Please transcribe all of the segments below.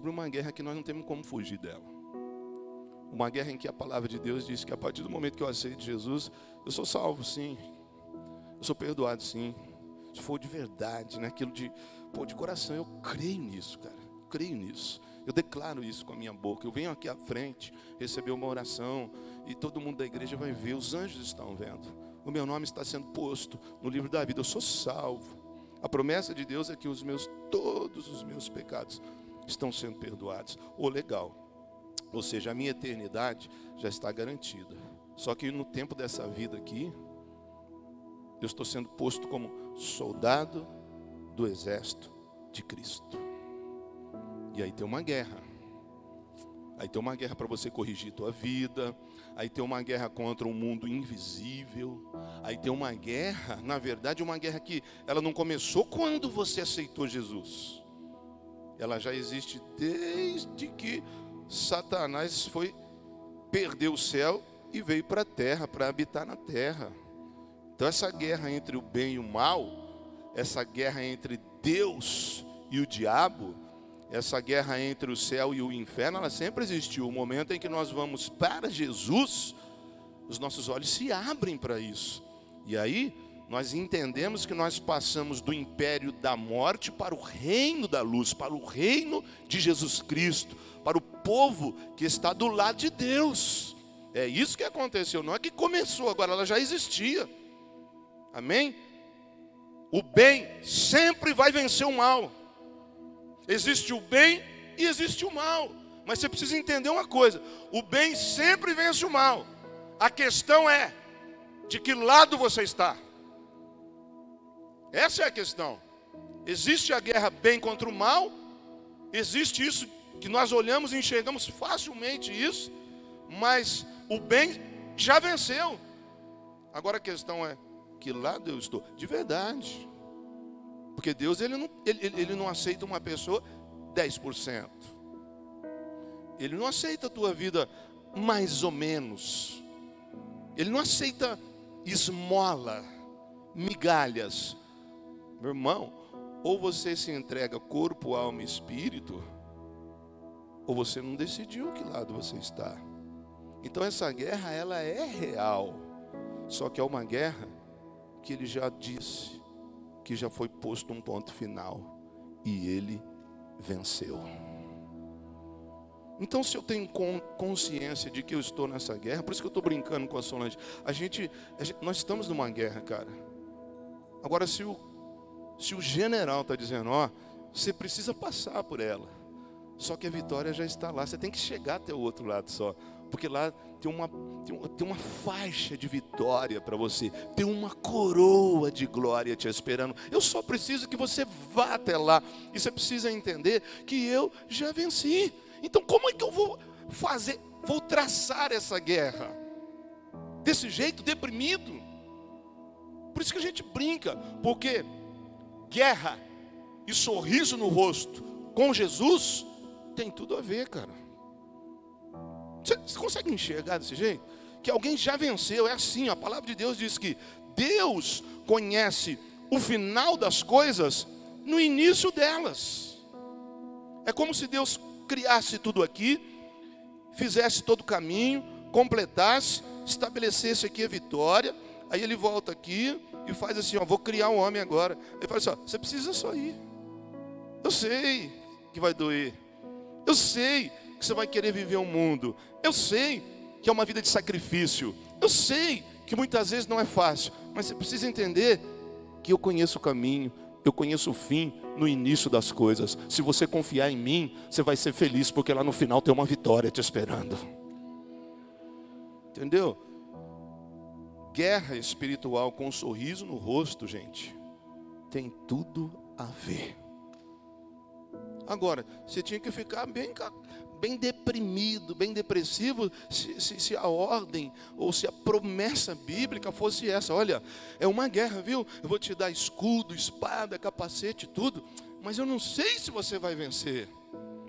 sobre uma guerra que nós não temos como fugir dela. Uma guerra em que a palavra de Deus diz que a partir do momento que eu aceito Jesus, eu sou salvo, sim. Eu sou perdoado, sim. Se for de verdade, né? Aquilo de, pô, de coração, eu creio nisso, cara. Eu creio nisso. Eu declaro isso com a minha boca. Eu venho aqui à frente receber uma oração e todo mundo da igreja vai ver. Os anjos estão vendo. O meu nome está sendo posto no livro da vida. Eu sou salvo. A promessa de Deus é que os meus todos os meus pecados estão sendo perdoados. Ou legal. Ou seja, a minha eternidade já está garantida. Só que no tempo dessa vida aqui, eu estou sendo posto como soldado do exército de Cristo. E aí tem uma guerra. Aí tem uma guerra para você corrigir tua vida. Aí tem uma guerra contra um mundo invisível. Aí tem uma guerra, na verdade, uma guerra que ela não começou quando você aceitou Jesus. Ela já existe desde que Satanás foi perdeu o céu e veio para a terra para habitar na terra. Então essa guerra entre o bem e o mal, essa guerra entre Deus e o diabo, essa guerra entre o céu e o inferno, ela sempre existiu. O momento em que nós vamos para Jesus, os nossos olhos se abrem para isso. E aí, nós entendemos que nós passamos do império da morte para o reino da luz, para o reino de Jesus Cristo, para o povo que está do lado de Deus. É isso que aconteceu, não é que começou, agora ela já existia. Amém? O bem sempre vai vencer o mal. Existe o bem e existe o mal. Mas você precisa entender uma coisa: o bem sempre vence o mal. A questão é de que lado você está. Essa é a questão. Existe a guerra bem contra o mal, existe isso que nós olhamos e enxergamos facilmente isso, mas o bem já venceu. Agora a questão é que lado eu estou? De verdade. Porque Deus ele não, ele, ele não aceita uma pessoa 10%. Ele não aceita a tua vida mais ou menos. Ele não aceita esmola, migalhas. Meu irmão, ou você se entrega corpo, alma e espírito, ou você não decidiu que lado você está. Então essa guerra ela é real. Só que é uma guerra que ele já disse que já foi posto um ponto final e ele venceu. Então, se eu tenho consciência de que eu estou nessa guerra, por isso que eu estou brincando com a Solange, a gente, a gente, nós estamos numa guerra, cara. Agora, se o, se o general está dizendo, ó, você precisa passar por ela, só que a vitória já está lá, você tem que chegar até o outro lado só porque lá tem uma, tem uma, faixa de vitória para você, tem uma coroa de glória te esperando. Eu só preciso que você vá até lá, e você precisa entender que eu já venci. Então, como é que eu vou fazer, vou traçar essa guerra? Desse jeito, deprimido? Por isso que a gente brinca, porque guerra e sorriso no rosto com Jesus tem tudo a ver, cara. Você, você consegue enxergar desse jeito? Que alguém já venceu, é assim, a palavra de Deus diz que Deus conhece o final das coisas no início delas. É como se Deus criasse tudo aqui, fizesse todo o caminho, completasse, estabelecesse aqui a vitória, aí ele volta aqui e faz assim, ó, vou criar um homem agora. Ele fala assim, ó, você precisa só ir. Eu sei que vai doer. Eu sei que você vai querer viver um mundo. Eu sei que é uma vida de sacrifício. Eu sei que muitas vezes não é fácil, mas você precisa entender que eu conheço o caminho, eu conheço o fim no início das coisas. Se você confiar em mim, você vai ser feliz, porque lá no final tem uma vitória te esperando. Entendeu? Guerra espiritual com um sorriso no rosto, gente, tem tudo a ver. Agora, você tinha que ficar bem bem deprimido, bem depressivo, se, se, se, a ordem ou se a promessa bíblica fosse essa: olha, é uma guerra, viu? Eu vou te dar escudo, espada, capacete, tudo, mas eu não sei se você vai vencer.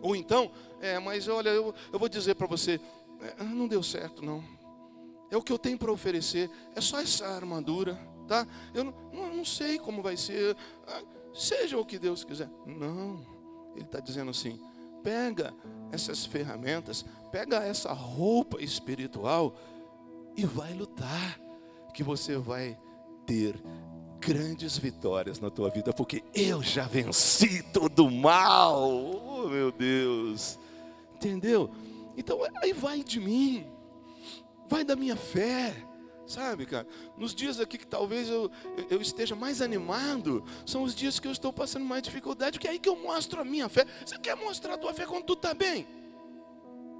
Ou então, é, mas olha, eu, eu vou dizer para você: é, não deu certo, não. É o que eu tenho para oferecer, é só essa armadura, tá? Eu não, não, sei como vai ser, ah, seja o que Deus quiser. Não, Ele está dizendo assim: pega essas ferramentas, pega essa roupa espiritual e vai lutar, que você vai ter grandes vitórias na tua vida, porque eu já venci todo o mal. Oh, meu Deus. Entendeu? Então aí vai de mim. Vai da minha fé. Sabe, cara? Nos dias aqui que talvez eu, eu esteja mais animado, são os dias que eu estou passando mais dificuldade, porque é aí que eu mostro a minha fé. Você quer mostrar a tua fé quando tu está bem?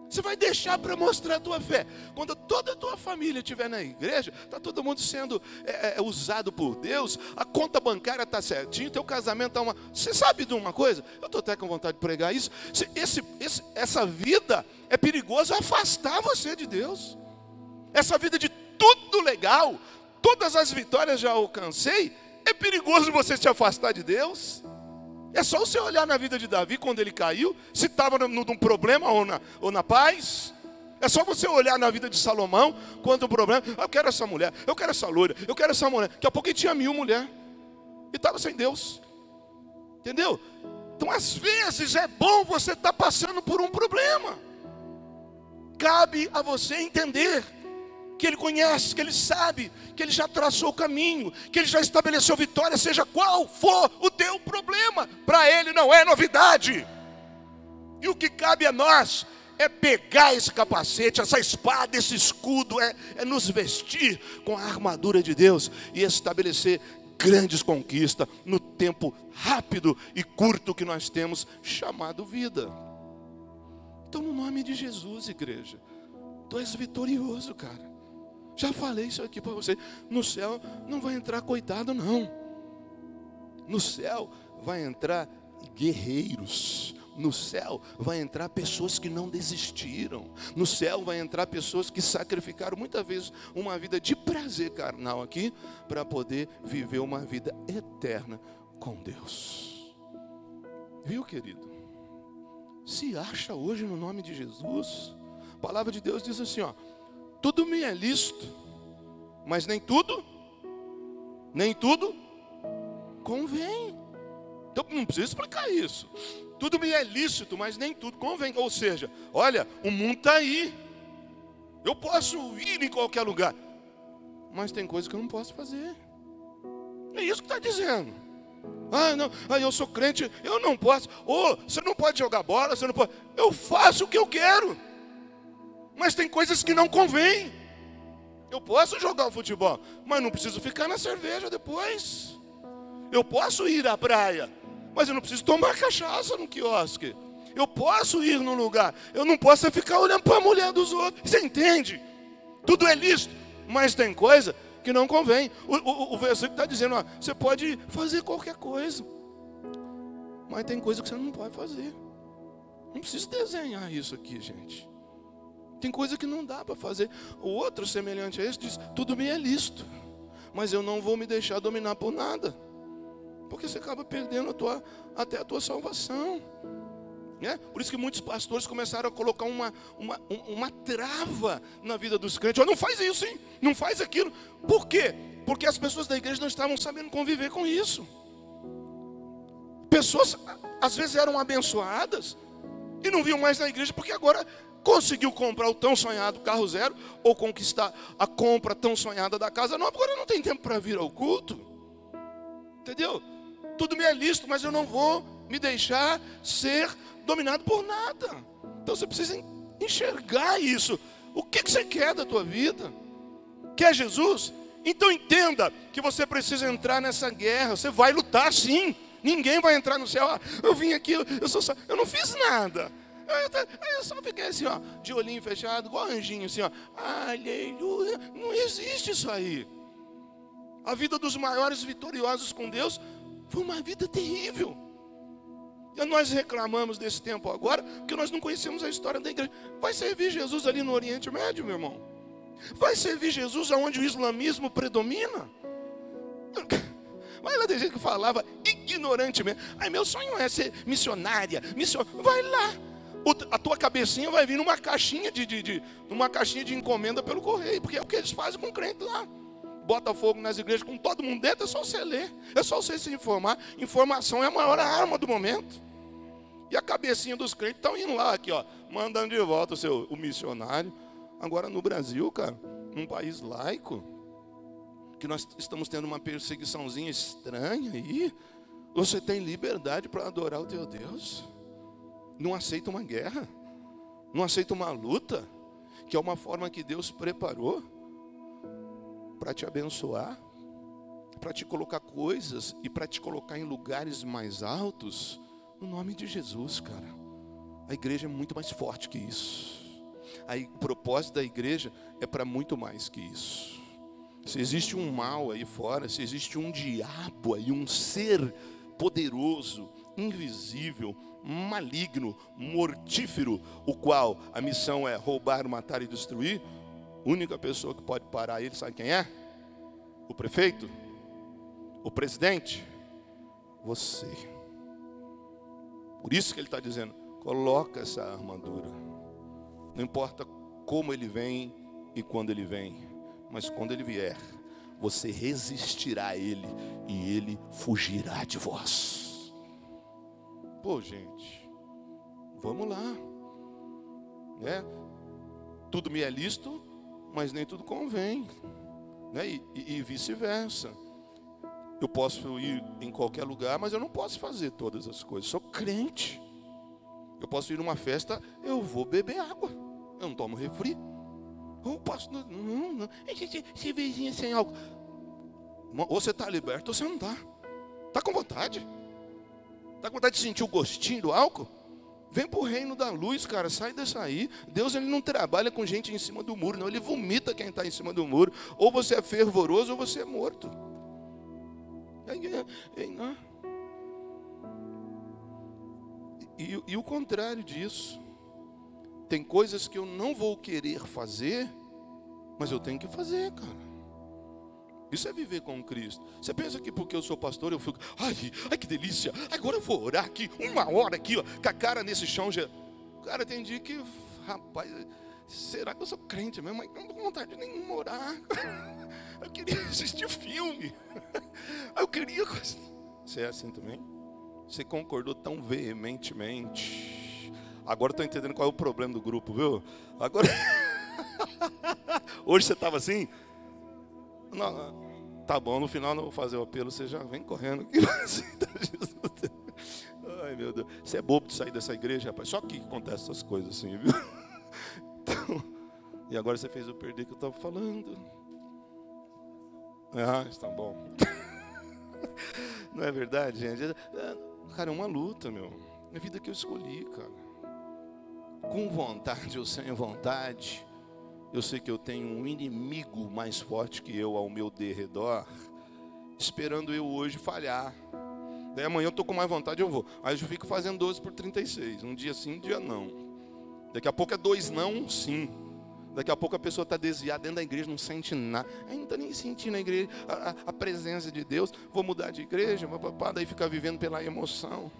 Você vai deixar para mostrar a tua fé. Quando toda a tua família estiver na igreja, está todo mundo sendo é, é, usado por Deus, a conta bancária está certinho, teu casamento está uma. Você sabe de uma coisa? Eu estou até com vontade de pregar isso. Esse, esse, essa vida é perigoso afastar você de Deus. Essa vida de tudo legal, todas as vitórias já alcancei, é perigoso você se afastar de Deus. É só você olhar na vida de Davi quando ele caiu, se estava num problema ou na, ou na paz. É só você olhar na vida de Salomão quando o problema. Eu quero essa mulher, eu quero essa loira, eu quero essa mulher. Daqui a pouco ele tinha mil mulher e estava sem Deus. Entendeu? Então, às vezes, é bom você estar tá passando por um problema. Cabe a você entender que Ele conhece, que Ele sabe, que Ele já traçou o caminho, que Ele já estabeleceu vitória, seja qual for o teu problema, para Ele não é novidade. E o que cabe a nós é pegar esse capacete, essa espada, esse escudo, é, é nos vestir com a armadura de Deus e estabelecer grandes conquistas no tempo rápido e curto que nós temos, chamado vida. Então, no nome de Jesus, igreja, tu és vitorioso, cara. Já falei isso aqui para você. No céu não vai entrar coitado, não. No céu vai entrar guerreiros. No céu vai entrar pessoas que não desistiram. No céu vai entrar pessoas que sacrificaram muitas vezes uma vida de prazer carnal aqui para poder viver uma vida eterna com Deus. Viu, querido? Se acha hoje no nome de Jesus. A palavra de Deus diz assim, ó: tudo me é lícito, mas nem tudo, nem tudo convém. Então não precisa explicar isso. Tudo me é lícito, mas nem tudo convém. Ou seja, olha, o mundo está aí. Eu posso ir em qualquer lugar, mas tem coisas que eu não posso fazer. É isso que está dizendo. Ah, não, ah, eu sou crente, eu não posso. Ou oh, você não pode jogar bola, você não pode. Eu faço o que eu quero. Mas tem coisas que não convém. Eu posso jogar o futebol, mas não preciso ficar na cerveja depois. Eu posso ir à praia, mas eu não preciso tomar cachaça no quiosque. Eu posso ir no lugar, eu não posso ficar olhando para a mulher dos outros. Você entende? Tudo é lícito, mas tem coisa que não convém. O, o, o versículo está dizendo: ó, você pode fazer qualquer coisa, mas tem coisa que você não pode fazer. Não preciso desenhar isso aqui, gente. Tem coisa que não dá para fazer. O outro, semelhante a esse, diz: tudo bem é lícito, mas eu não vou me deixar dominar por nada, porque você acaba perdendo a tua, até a tua salvação. É? Por isso que muitos pastores começaram a colocar uma, uma, uma trava na vida dos crentes. Oh, não faz isso, hein? não faz aquilo. Por quê? Porque as pessoas da igreja não estavam sabendo conviver com isso. Pessoas, às vezes, eram abençoadas e não viam mais na igreja, porque agora conseguiu comprar o tão sonhado carro zero, ou conquistar a compra tão sonhada da casa nova, agora não tem tempo para vir ao culto. Entendeu? Tudo me é listo, mas eu não vou me deixar ser dominado por nada. Então você precisa enxergar isso. O que, você quer da tua vida? Quer Jesus? Então entenda que você precisa entrar nessa guerra. Você vai lutar sim. Ninguém vai entrar no céu. Ah, eu vim aqui, eu, sou, eu não fiz nada. Aí eu só fiquei assim, ó, de olhinho fechado, igual anjinho, assim, ó. Aleluia. Não existe isso aí. A vida dos maiores vitoriosos com Deus foi uma vida terrível. E nós reclamamos desse tempo agora, porque nós não conhecemos a história da igreja. Vai servir Jesus ali no Oriente Médio, meu irmão? Vai servir Jesus aonde o islamismo predomina? Mas lá tem gente que falava ignorantemente. Ai, meu sonho é ser missionária. Mission... Vai lá a tua cabecinha vai vir numa caixinha de, de, de, numa caixinha de encomenda pelo correio, porque é o que eles fazem com o crente lá. Bota fogo nas igrejas com todo mundo dentro, é só você ler, é só você se informar. Informação é a maior arma do momento. E a cabecinha dos crentes estão indo lá, aqui, ó, mandando de volta o seu o missionário. Agora no Brasil, cara, num país laico, que nós estamos tendo uma perseguiçãozinha estranha aí, você tem liberdade para adorar o teu Deus. Não aceita uma guerra, não aceita uma luta, que é uma forma que Deus preparou para te abençoar, para te colocar coisas e para te colocar em lugares mais altos. No nome de Jesus, cara. A igreja é muito mais forte que isso. O propósito da igreja é para muito mais que isso. Se existe um mal aí fora, se existe um diabo aí, um ser poderoso, invisível, maligno, mortífero, o qual a missão é roubar, matar e destruir, a única pessoa que pode parar ele, sabe quem é? O prefeito? O presidente? Você. Por isso que ele está dizendo: coloca essa armadura. Não importa como ele vem e quando ele vem, mas quando ele vier, você resistirá a ele e ele fugirá de vós. Pô, gente, vamos lá. Né? Tudo me é lícito, mas nem tudo convém. Né? E, e, e vice-versa. Eu posso ir em qualquer lugar, mas eu não posso fazer todas as coisas. Sou crente. Eu posso ir numa festa, eu vou beber água. Eu não tomo refri. Eu posso. Não, não, não. Cervejinha sem álcool. Ou você está liberto ou você não está. Está com vontade? Está com vontade de sentir o gostinho do álcool? Vem para o reino da luz, cara. Sai dessa aí. Deus ele não trabalha com gente em cima do muro, não. Ele vomita quem está em cima do muro. Ou você é fervoroso ou você é morto. E, e o contrário disso. Tem coisas que eu não vou querer fazer, mas eu tenho que fazer, cara. Isso é viver com Cristo. Você pensa que porque eu sou pastor eu fico, ai, ai que delícia, agora eu vou orar aqui, uma hora aqui, ó, com a cara nesse chão. Já... Cara, tem dia que, rapaz, será que eu sou crente mesmo? Mas não tenho vontade nenhuma orar. Eu queria assistir filme. Eu queria. Você é assim também? Você concordou tão veementemente. Agora estou entendendo qual é o problema do grupo, viu? Agora. Hoje você estava assim? Não, tá bom, no final não vou fazer o apelo, você já vem correndo aqui. Ai meu Deus. Você é bobo de sair dessa igreja, rapaz. Só que acontece essas coisas assim, viu? Então, e agora você fez eu perder o que eu estava falando. Ah, está bom. Não é verdade, gente? É, cara, é uma luta, meu. É a vida que eu escolhi, cara. Com vontade ou sem vontade, eu sei que eu tenho um inimigo mais forte que eu ao meu derredor, esperando eu hoje falhar. Daí amanhã eu estou com mais vontade, eu vou. Aí eu fico fazendo 12 por 36. Um dia sim, um dia não. Daqui a pouco é dois não, um sim. Daqui a pouco a pessoa está desviada dentro da igreja, não sente nada. Está nem sentindo a, igreja, a, a, a, presença de Deus. Vou mudar de igreja, papapá, daí fica vivendo pela emoção.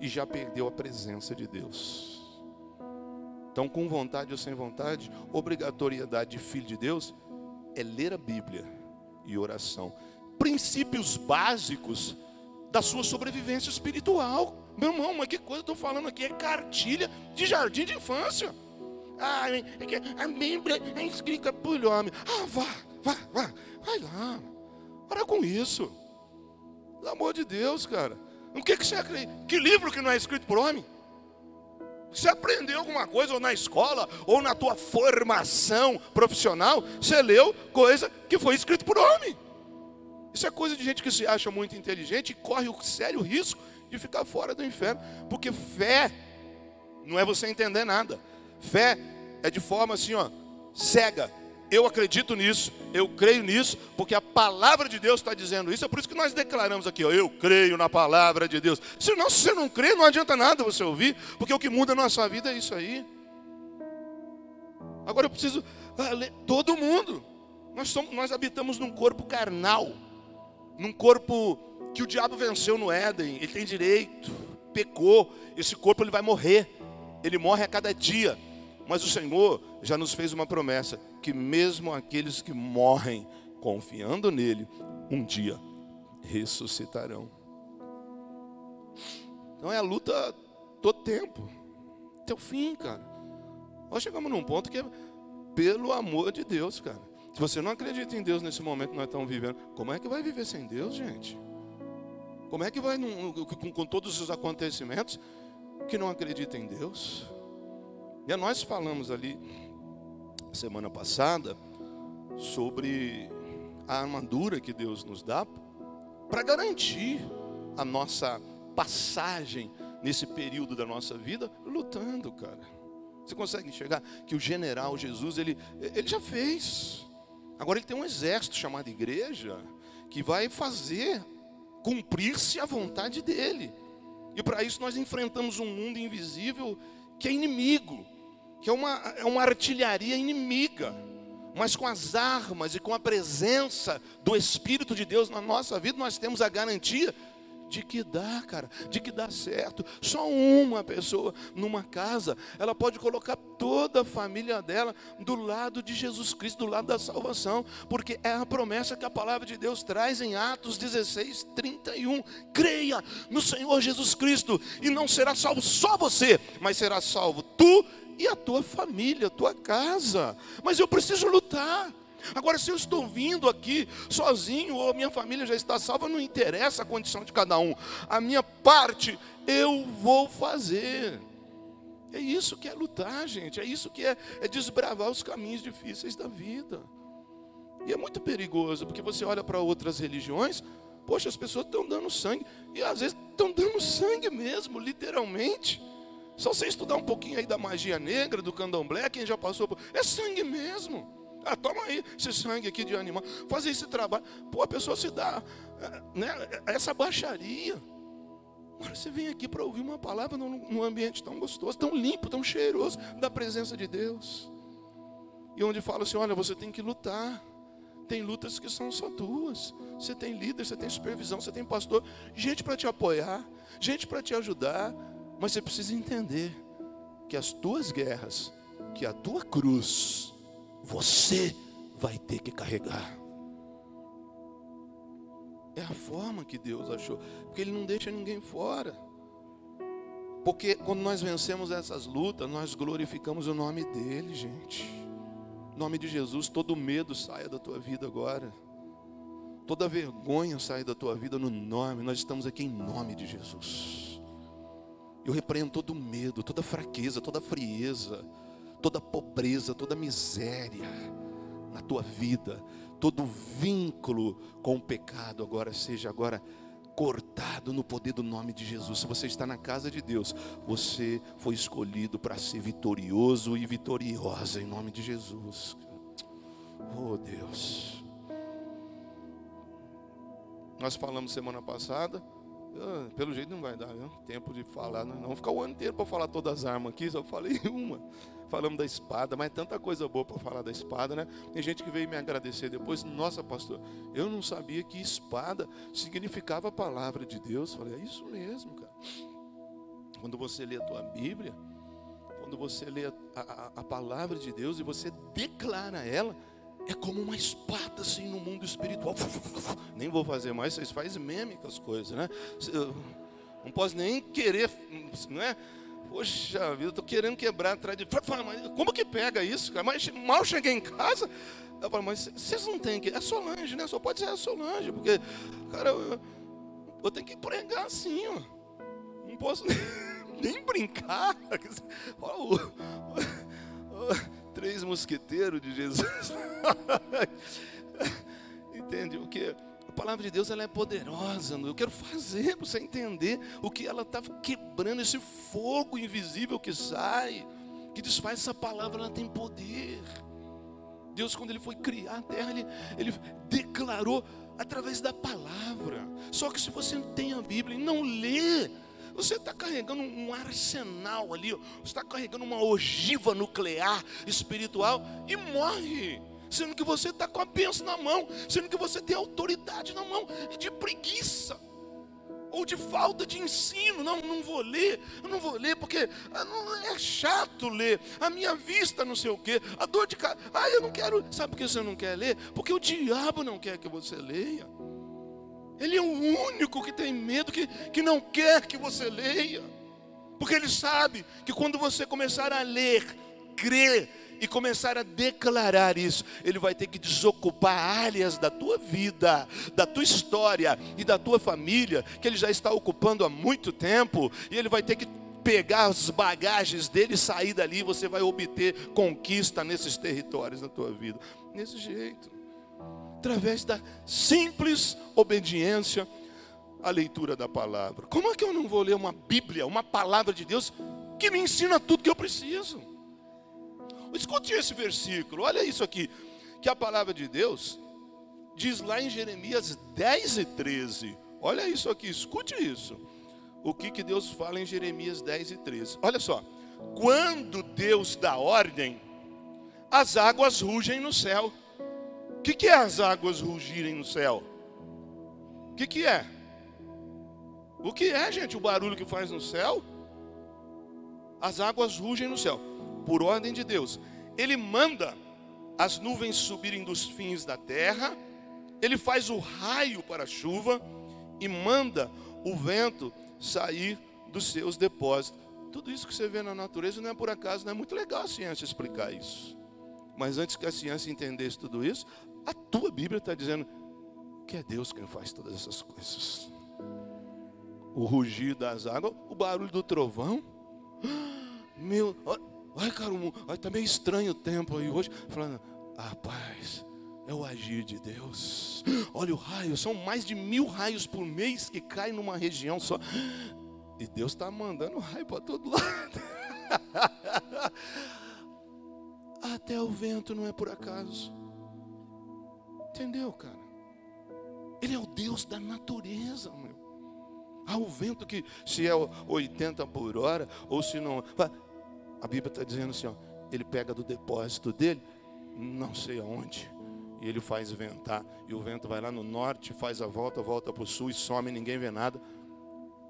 E já perdeu a presença de Deus. Então, com vontade ou sem vontade, obrigatoriedade de filho de Deus é ler a Bíblia e oração. Princípios básicos da sua sobrevivência espiritual. Meu irmão, mas que coisa eu estou falando aqui? É cartilha de jardim de infância. Ah, é que a Bíblia é escrita por homem. Ah, vá, vá, vá, vai lá. Para com isso. Pelo amor de Deus, cara. O que, que você acredita? Que livro que não é escrito por homem? Você aprendeu alguma coisa, ou na escola, ou na tua formação profissional, você leu coisa que foi escrito por homem. Isso é coisa de gente que se acha muito inteligente e corre o sério risco de ficar fora do inferno. Porque fé não é você entender nada. Fé é de forma assim, ó, cega. Eu acredito nisso, eu creio nisso, porque a palavra de Deus está dizendo isso. É por isso que nós declaramos aqui, ó, eu creio na palavra de Deus. Se, não, se você não crê, não adianta nada você ouvir, porque o que muda na nossa vida é isso aí. Agora eu preciso ah, todo mundo. Nós, somos, nós habitamos num corpo carnal, num corpo que o diabo venceu no Éden. Ele tem direito, pecou. Esse corpo ele vai morrer. Ele morre a cada dia. Mas o Senhor já nos fez uma promessa: que mesmo aqueles que morrem confiando nele, um dia ressuscitarão. Então é a luta todo tempo. Até o fim, cara. Nós chegamos num ponto que é pelo amor de Deus, cara. Se você não acredita em Deus nesse momento que nós estamos vivendo, como é que vai viver sem Deus, gente? Como é que vai com, com todos os acontecimentos que não acredita em Deus? E nós falamos ali semana passada sobre a armadura que Deus nos dá para garantir a nossa passagem nesse período da nossa vida lutando, cara. Você consegue enxergar que o general Jesus, ele, ele já fez. Agora ele tem um exército chamado igreja que vai fazer cumprir-se a vontade dele. E para isso nós enfrentamos um mundo invisível que é inimigo, que é uma, é uma artilharia inimiga mas com as armas e com a presença do Espírito de Deus na nossa vida, nós temos a garantia de que dá, cara, de que dá certo. Só uma pessoa numa casa, ela pode colocar toda a família dela do lado de Jesus Cristo, do lado da salvação, porque é a promessa que a palavra de Deus traz em Atos 16, 31. Creia no Senhor Jesus Cristo, e não será salvo só você, mas será salvo tu e a tua família, a tua casa. Mas eu preciso lutar. Agora, se eu estou vindo aqui sozinho ou minha família já está salva, não interessa a condição de cada um. A minha parte eu vou fazer. É isso que é lutar, gente. É isso que é, é desbravar os caminhos difíceis da vida. E é muito perigoso, porque você olha para outras religiões, poxa, as pessoas estão dando sangue. E às vezes estão dando sangue mesmo, literalmente. Só você estudar um pouquinho aí da magia negra, do candomblé, quem já passou por. É sangue mesmo. Ah, toma aí esse sangue aqui de animal. Fazer esse trabalho. Pô, a pessoa se dá eh, né, essa baixaria. Agora você vem aqui para ouvir uma palavra num, num ambiente tão gostoso, tão limpo, tão cheiroso da presença de Deus. E onde fala assim: olha, você tem que lutar. Tem lutas que são só tuas. Você tem líder, você tem supervisão, você tem pastor, gente para te apoiar, gente para te ajudar, mas você precisa entender que as tuas guerras, que a tua cruz, você vai ter que carregar. É a forma que Deus achou, porque Ele não deixa ninguém fora. Porque quando nós vencemos essas lutas, nós glorificamos o nome dEle, gente. Em nome de Jesus, todo medo saia da tua vida agora. Toda vergonha saia da tua vida no nome. Nós estamos aqui em nome de Jesus. Eu repreendo todo medo, toda fraqueza, toda frieza, toda pobreza, toda miséria na tua vida, todo vínculo com o pecado agora seja agora cortado no poder do nome de Jesus. Se você está na casa de Deus, você foi escolhido para ser vitorioso e vitoriosa em nome de Jesus. Oh Deus. Nós falamos semana passada ah, pelo jeito não vai dar não? tempo de falar, não. Vamos ficar o ano inteiro para falar todas as armas aqui, só falei uma. Falamos da espada, mas tanta coisa boa para falar da espada, né? Tem gente que veio me agradecer depois. Nossa, pastor, eu não sabia que espada significava a palavra de Deus. Falei, é isso mesmo, cara. Quando você lê a tua Bíblia, quando você lê a, a, a palavra de Deus e você declara ela, é como uma espada assim no mundo espiritual. Nem vou fazer mais, vocês fazem meme com as coisas, né? não posso nem querer, não é? Poxa vida, estou querendo quebrar atrás de. Como que pega isso, cara? Mas mal cheguei em casa. Eu falo, mas vocês não têm que. É Solange, né? Só pode ser a Solange, porque, cara, eu, eu tenho que pregar assim, ó. Não posso nem, nem brincar. Olha o três mosqueteiros de Jesus. Entende? O que a palavra de Deus ela é poderosa. Eu quero fazer para você entender o que ela está quebrando esse fogo invisível que sai, que desfaz essa palavra, ela tem poder. Deus, quando Ele foi criar a terra, Ele, ele declarou através da palavra. Só que se você não tem a Bíblia e não lê, você está carregando um arsenal ali, você está carregando uma ogiva nuclear espiritual e morre. Sendo que você está com a bênção na mão, sendo que você tem autoridade na mão, de preguiça ou de falta de ensino. Não, não vou ler, eu não vou ler porque ah, é chato ler. A minha vista não sei o quê, a dor de cara. Ah, eu não quero. Sabe por que você não quer ler? Porque o diabo não quer que você leia. Ele é o único que tem medo, que, que não quer que você leia. Porque ele sabe que quando você começar a ler, crer e começar a declarar isso, ele vai ter que desocupar áreas da tua vida, da tua história e da tua família, que ele já está ocupando há muito tempo, e ele vai ter que pegar as bagagens dele e sair dali, você vai obter conquista nesses territórios na tua vida. Nesse jeito, através da simples obediência à leitura da palavra. Como é que eu não vou ler uma Bíblia, uma palavra de Deus que me ensina tudo que eu preciso? Escute esse versículo, olha isso aqui, que a palavra de Deus diz lá em Jeremias 10 e 13. Olha isso aqui, escute isso. O que, que Deus fala em Jeremias 10 e 13. Olha só. Quando Deus dá ordem, as águas rugem no céu. O que, que é as águas rugirem no céu? O que, que é? O que é, gente, o barulho que faz no céu? As águas rugem no céu por ordem de Deus. Ele manda as nuvens subirem dos fins da terra, ele faz o raio para a chuva e manda o vento sair dos seus depósitos. Tudo isso que você vê na natureza não é por acaso, não é muito legal a ciência explicar isso. Mas antes que a ciência entendesse tudo isso, a tua Bíblia está dizendo que é Deus quem faz todas essas coisas. O rugir das águas, o barulho do trovão. Meu, Ai, cara, está meio estranho o tempo aí hoje. Falando, ah, paz, é o agir de Deus. Olha o raio, são mais de mil raios por mês que caem numa região só. E Deus está mandando raio para todo lado. Até o vento não é por acaso. Entendeu, cara? Ele é o Deus da natureza, meu. Há o vento que, se é 80 por hora, ou se não. A Bíblia está dizendo assim: ó, ele pega do depósito dele, não sei aonde, e ele faz ventar. E o vento vai lá no norte, faz a volta, volta para o sul e some, ninguém vê nada.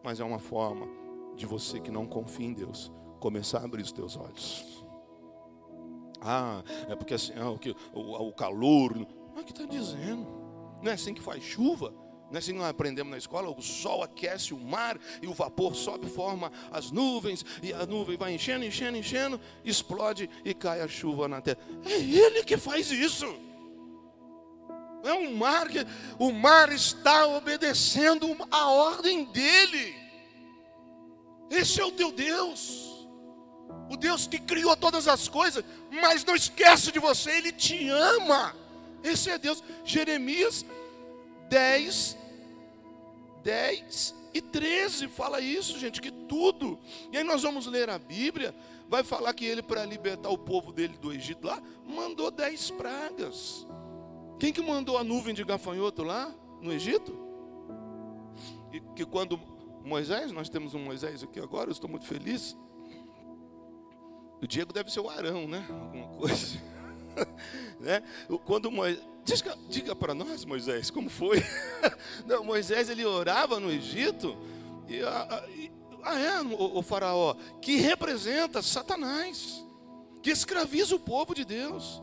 Mas é uma forma de você que não confia em Deus começar a abrir os teus olhos. Ah, é porque assim, ah, o, o, o calor. Mas o que está dizendo? Não é assim que faz chuva? Não é assim que nós aprendemos na escola? O sol aquece o mar e o vapor sobe, forma as nuvens, e a nuvem vai enchendo, enchendo, enchendo, explode e cai a chuva na terra. É ele que faz isso. É um mar que o mar está obedecendo a ordem dele. Esse é o teu Deus. O Deus que criou todas as coisas, mas não esquece de você, ele te ama. Esse é Deus. Jeremias 10, 10 e 13 fala isso, gente, que tudo. E aí nós vamos ler a Bíblia, vai falar que ele, para libertar o povo dele do Egito lá, mandou 10 pragas. Quem que mandou a nuvem de gafanhoto lá no Egito? E que quando Moisés, nós temos um Moisés aqui agora, eu estou muito feliz. O Diego deve ser o Arão, né? Alguma coisa. né? Quando Moisés Diga, para nós, Moisés, como foi? Não, Moisés ele orava no Egito e, e ah, é, o, o, faraó, que representa Satanás, que escraviza o povo de Deus,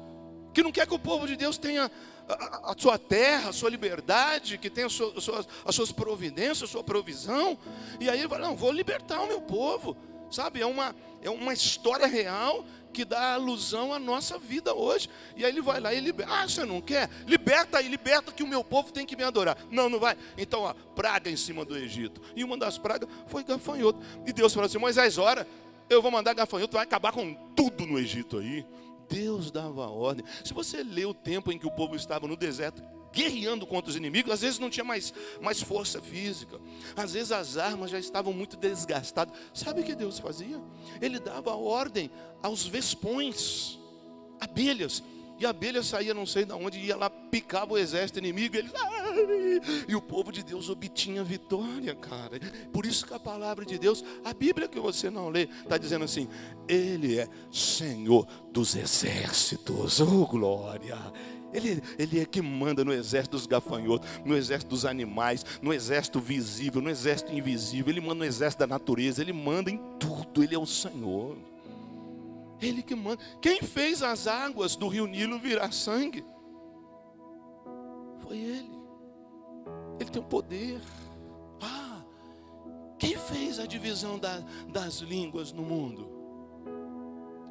que não quer que o povo de Deus tenha a, a sua terra, a sua liberdade, que tenha as suas, as suas providências, a sua provisão. E aí ele fala: não, vou libertar o meu povo. Sabe, é uma, é uma história real que dá alusão à nossa vida hoje. E aí ele vai lá e liberta. Ah, você não quer? Liberta aí, liberta que o meu povo tem que me adorar. Não, não vai. Então, ó, praga em cima do Egito. E uma das pragas foi gafanhoto. E Deus falou assim: Moisés, ora, eu vou mandar gafanhoto, vai acabar com tudo no Egito aí. Deus dava ordem. Se você lê o tempo em que o povo estava no deserto, guerreando contra os inimigos, às vezes não tinha mais, mais força física, às vezes as armas já estavam muito desgastadas. Sabe o que Deus fazia? Ele dava ordem aos vespões, abelhas, e a abelha saía não sei de onde, ia lá, picava o exército inimigo, e eles, e o povo de Deus obtinha vitória, cara. Por isso que a palavra de Deus, a Bíblia que você não lê, está dizendo assim: Ele é Senhor dos exércitos, oh glória. Ele, ele é que manda no exército dos gafanhotos, no exército dos animais, no exército visível, no exército invisível. Ele manda no exército da natureza, ele manda em tudo. Ele é o Senhor. Ele que manda. Quem fez as águas do rio Nilo virar sangue? Foi ele. Ele tem o poder. Ah, Quem fez a divisão da, das línguas no mundo?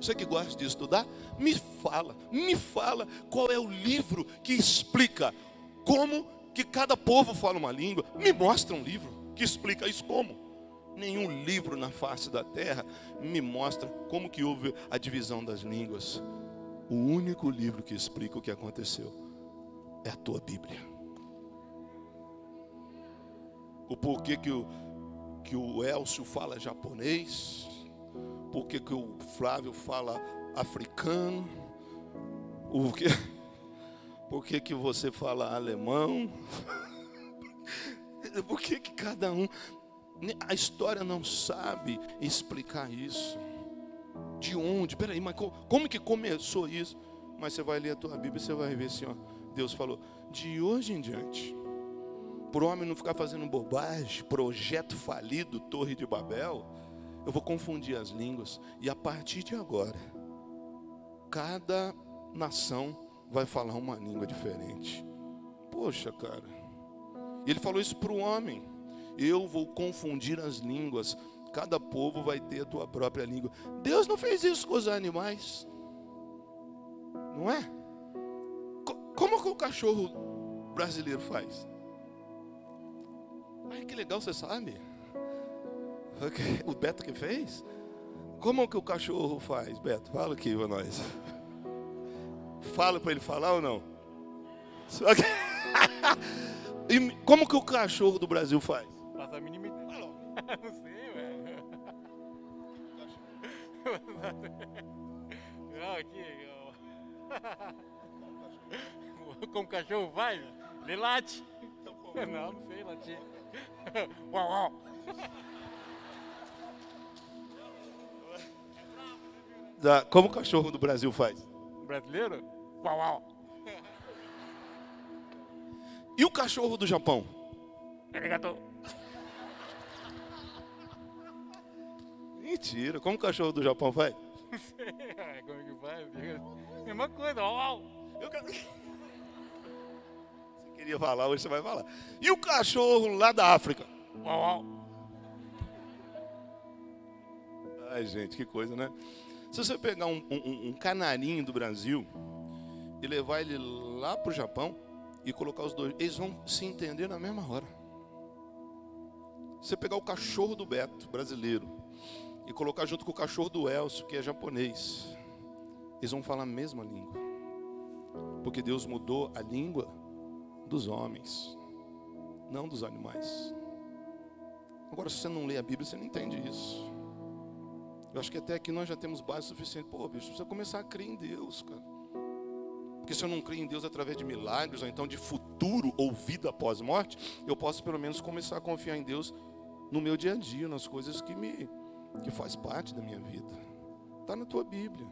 Você que gosta de estudar, me fala, me fala qual é o livro que explica como que cada povo fala uma língua. Me mostra um livro que explica isso como. Nenhum livro na face da terra me mostra como que houve a divisão das línguas. O único livro que explica o que aconteceu é a tua Bíblia. O porquê que o, que o Elcio fala japonês, porquê que o Flávio fala africano, por que, que você fala alemão, por que, que cada um. A história não sabe explicar isso. De onde? Peraí, mas como que começou isso? Mas você vai ler a tua Bíblia e você vai ver assim, ó. Deus falou, de hoje em diante, para o homem não ficar fazendo bobagem, projeto falido, Torre de Babel, eu vou confundir as línguas. E a partir de agora, cada nação vai falar uma língua diferente. Poxa, cara. Ele falou isso para o homem. Eu vou confundir as línguas cada povo vai ter a tua própria língua. Deus não fez isso com os animais. Não é? Como que o cachorro brasileiro faz? Ai, que legal, você sabe. O Beto que fez? Como que o cachorro faz, Beto? Fala aqui para nós. Fala para ele falar ou não? e como que o cachorro do Brasil faz? Faz a mínima ideia. Não sei. Não, aqui. Como o cachorro faz? Ele late. Não, não sei latir. Uau, uau. Da, como o cachorro do Brasil faz? Brasileiro? Uau, uau. E o cachorro do Japão? Arigato. Mentira, como o cachorro do Japão faz? como é que faz? Mesma coisa, uau! Eu quero... Você queria falar, hoje você vai falar. E o cachorro lá da África? Uau, uau! Ai, gente, que coisa, né? Se você pegar um, um, um canarinho do Brasil e levar ele lá para o Japão e colocar os dois, eles vão se entender na mesma hora. Se você pegar o cachorro do Beto, brasileiro, e colocar junto com o cachorro do Elcio, que é japonês, eles vão falar a mesma língua. Porque Deus mudou a língua dos homens, não dos animais. Agora, se você não lê a Bíblia, você não entende isso. Eu acho que até aqui nós já temos base suficiente. Pô, bicho, precisa começar a crer em Deus, cara. Porque se eu não creio em Deus através de milagres, ou então de futuro ou vida após morte, eu posso pelo menos começar a confiar em Deus no meu dia a dia, nas coisas que me que faz parte da minha vida. Está na tua Bíblia.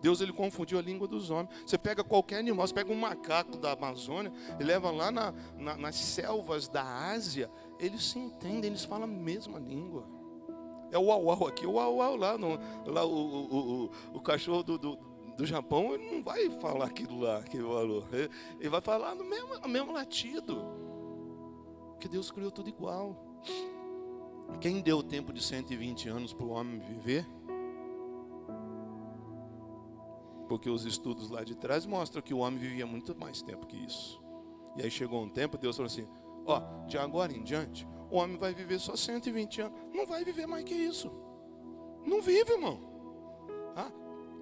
Deus ele confundiu a língua dos homens. Você pega qualquer animal, você pega um macaco da Amazônia e leva lá na, na, nas selvas da Ásia, eles se entendem, eles falam a mesma língua. É o uau, uau aqui, o uau, uau lá, no, lá o, o, o, o cachorro do, do, do, Japão ele não vai falar aquilo lá, aquele valor. Ele, ele vai falar no mesmo, no mesmo latido. Porque Deus criou tudo igual. Quem deu o tempo de 120 anos para o homem viver? Porque os estudos lá de trás mostram que o homem vivia muito mais tempo que isso. E aí chegou um tempo, Deus falou assim: Ó, de agora em diante, o homem vai viver só 120 anos. Não vai viver mais que isso. Não vive, irmão. Ah,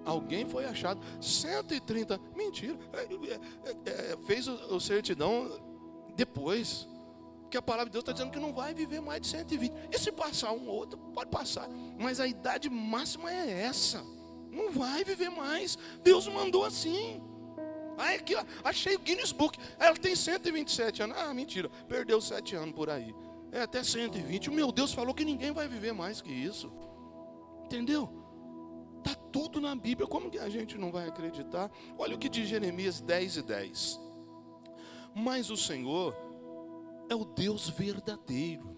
alguém foi achado 130. Mentira. É, é, é, fez o, o certidão depois. Porque a palavra de Deus está dizendo que não vai viver mais de 120. E se passar um ou outro, pode passar. Mas a idade máxima é essa. Não vai viver mais. Deus mandou assim. Aí aqui, ó, achei o Guinness Book. Ela tem 127 anos. Ah, mentira. Perdeu 7 anos por aí. É até 120. O meu Deus falou que ninguém vai viver mais que isso. Entendeu? Está tudo na Bíblia. Como que a gente não vai acreditar? Olha o que diz Jeremias 10 e 10. Mas o Senhor é o Deus verdadeiro.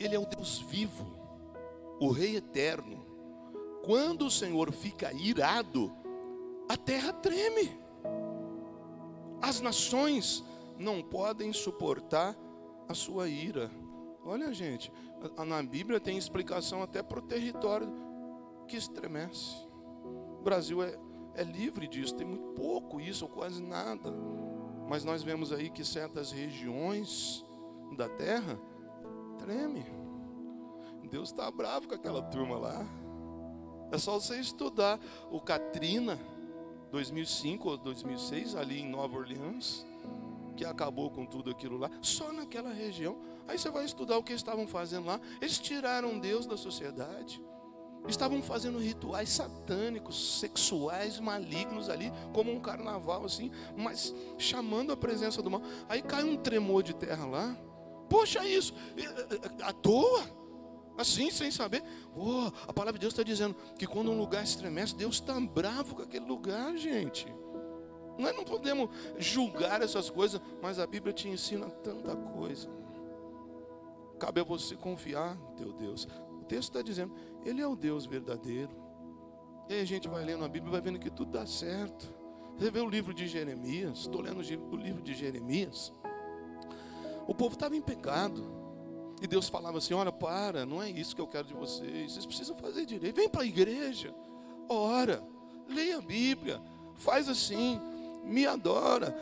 Ele é o Deus vivo, o Rei eterno. Quando o Senhor fica irado, a terra treme. As nações não podem suportar a sua ira. Olha, gente, na Bíblia tem explicação até para o território que estremece. O Brasil é, é livre disso, tem muito pouco isso, ou quase nada. Mas nós vemos aí que certas regiões da terra treme. Deus está bravo com aquela turma lá. É só você estudar o Katrina 2005 ou 2006 ali em Nova Orleans, que acabou com tudo aquilo lá, só naquela região. Aí você vai estudar o que estavam fazendo lá. Eles tiraram Deus da sociedade. Estavam fazendo rituais satânicos, sexuais, malignos ali, como um carnaval assim, mas chamando a presença do mal. Aí cai um tremor de terra lá. Poxa, isso, à toa, assim, sem saber. Oh, a palavra de Deus está dizendo que quando um lugar estremece, Deus está bravo com aquele lugar, gente. Nós não podemos julgar essas coisas, mas a Bíblia te ensina tanta coisa. Cabe a você confiar no teu Deus. O texto está dizendo, Ele é o Deus verdadeiro. E aí a gente vai lendo a Bíblia e vai vendo que tudo dá certo. Você vê o livro de Jeremias, estou lendo o livro de Jeremias. O povo estava em pecado. E Deus falava assim: Olha, para, não é isso que eu quero de vocês. Vocês precisam fazer direito. Vem para a igreja, ora, leia a Bíblia, faz assim, me adora.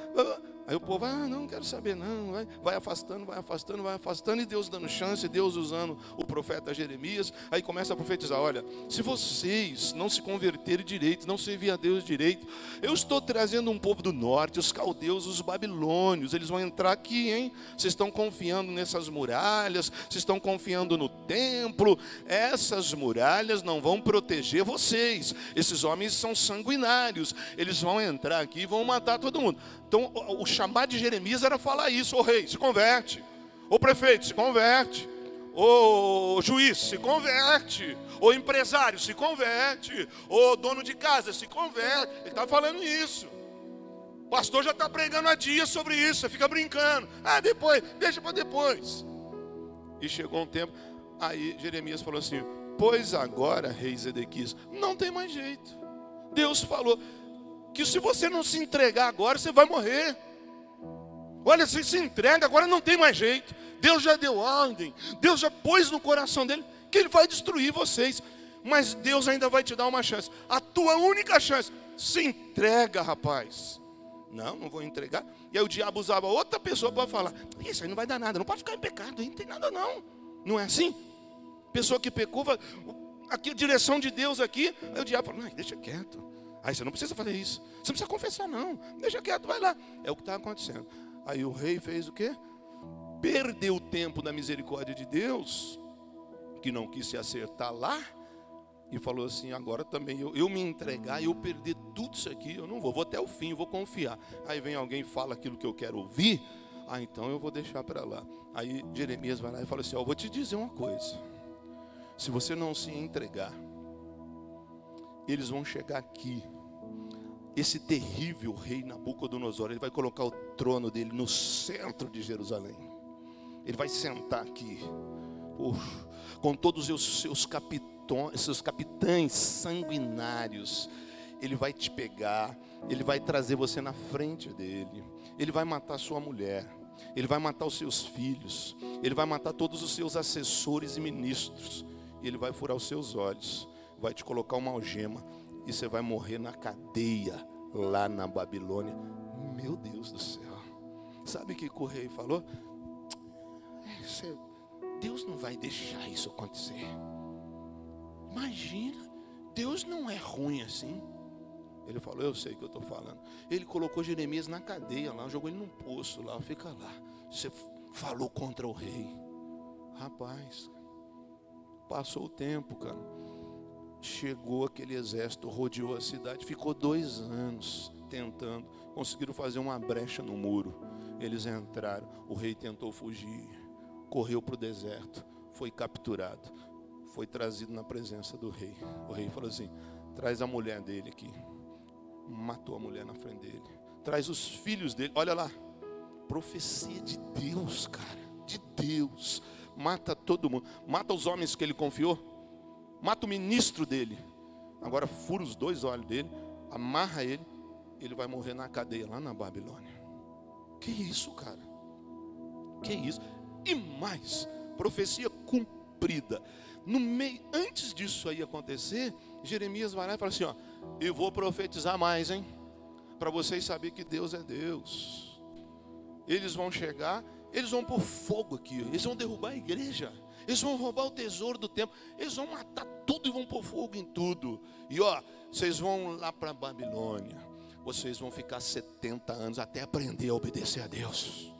Aí o povo, ah, não quero saber não, vai, vai afastando, vai afastando, vai afastando, e Deus dando chance, Deus usando o profeta Jeremias, aí começa a profetizar, olha, se vocês não se converterem direito, não servir a Deus direito, eu estou trazendo um povo do norte, os caldeus, os babilônios, eles vão entrar aqui, hein? Vocês estão confiando nessas muralhas, vocês estão confiando no templo, essas muralhas não vão proteger vocês, esses homens são sanguinários, eles vão entrar aqui e vão matar todo mundo. Então, o chamar de Jeremias era falar isso: ô rei, se converte, ô prefeito, se converte, ô juiz, se converte, ô empresário, se converte, ô dono de casa, se converte. Ele está falando isso. O pastor já está pregando há dias sobre isso, você fica brincando. Ah, depois, deixa para depois. E chegou um tempo, aí Jeremias falou assim: Pois agora, rei Zedequias, não tem mais jeito. Deus falou, que se você não se entregar agora, você vai morrer. Olha, se se entrega, agora não tem mais jeito. Deus já deu ordem, Deus já pôs no coração dele que ele vai destruir vocês. Mas Deus ainda vai te dar uma chance. A tua única chance. Se entrega, rapaz. Não, não vou entregar. E aí o diabo usava outra pessoa para falar: Isso aí não vai dar nada, não pode ficar em pecado, aí não tem nada não. Não é assim? Pessoa que pecou, aqui a direção de Deus aqui, aí o diabo fala: deixa quieto. Aí você não precisa fazer isso. Você não precisa confessar, não. Deixa quieto, vai lá. É o que está acontecendo. Aí o rei fez o quê? Perdeu o tempo da misericórdia de Deus, que não quis se acertar lá, e falou assim: agora também eu, eu me entregar, eu perder tudo isso aqui, eu não vou, vou até o fim, vou confiar. Aí vem alguém e fala aquilo que eu quero ouvir, ah, então eu vou deixar para lá. Aí Jeremias vai lá e fala assim: Ó, vou te dizer uma coisa. Se você não se entregar, eles vão chegar aqui. Esse terrível rei Nabucodonosor, ele vai colocar o trono dele no centro de Jerusalém. Ele vai sentar aqui, uf, com todos os seus capitões, seus capitães sanguinários. Ele vai te pegar, ele vai trazer você na frente dele. Ele vai matar sua mulher, ele vai matar os seus filhos, ele vai matar todos os seus assessores e ministros. Ele vai furar os seus olhos vai te colocar uma algema e você vai morrer na cadeia lá na Babilônia. Meu Deus do céu. Sabe o que o rei falou? Deus não vai deixar isso acontecer. Imagina, Deus não é ruim assim. Ele falou, eu sei o que eu estou falando. Ele colocou Jeremias na cadeia lá, jogou ele num poço lá, fica lá. Você falou contra o rei. Rapaz, passou o tempo, cara chegou aquele exército, rodeou a cidade, ficou dois anos tentando, conseguiram fazer uma brecha no muro. Eles entraram, o rei tentou fugir, correu para o deserto, foi capturado, foi trazido na presença do rei. O rei falou assim: traz a mulher dele aqui. Matou a mulher na frente dele. Traz os filhos dele. Olha lá, profecia de Deus, cara, de Deus. Mata todo mundo. Mata os homens que ele confiou mata o ministro dele. Agora fura os dois olhos dele, amarra ele, ele vai morrer na cadeia lá na Babilônia. Que isso, cara? Que isso? E mais, profecia cumprida. No meio, antes disso aí acontecer, Jeremias vai lá e fala assim: ó, eu vou profetizar mais, hein? Para vocês saberem que Deus é Deus. Eles vão chegar, eles vão pôr fogo aqui, eles vão derrubar a igreja. Eles vão roubar o tesouro do templo. Eles vão matar tudo e vão pôr fogo em tudo. E ó, vocês vão lá para Babilônia. Vocês vão ficar 70 anos até aprender a obedecer a Deus.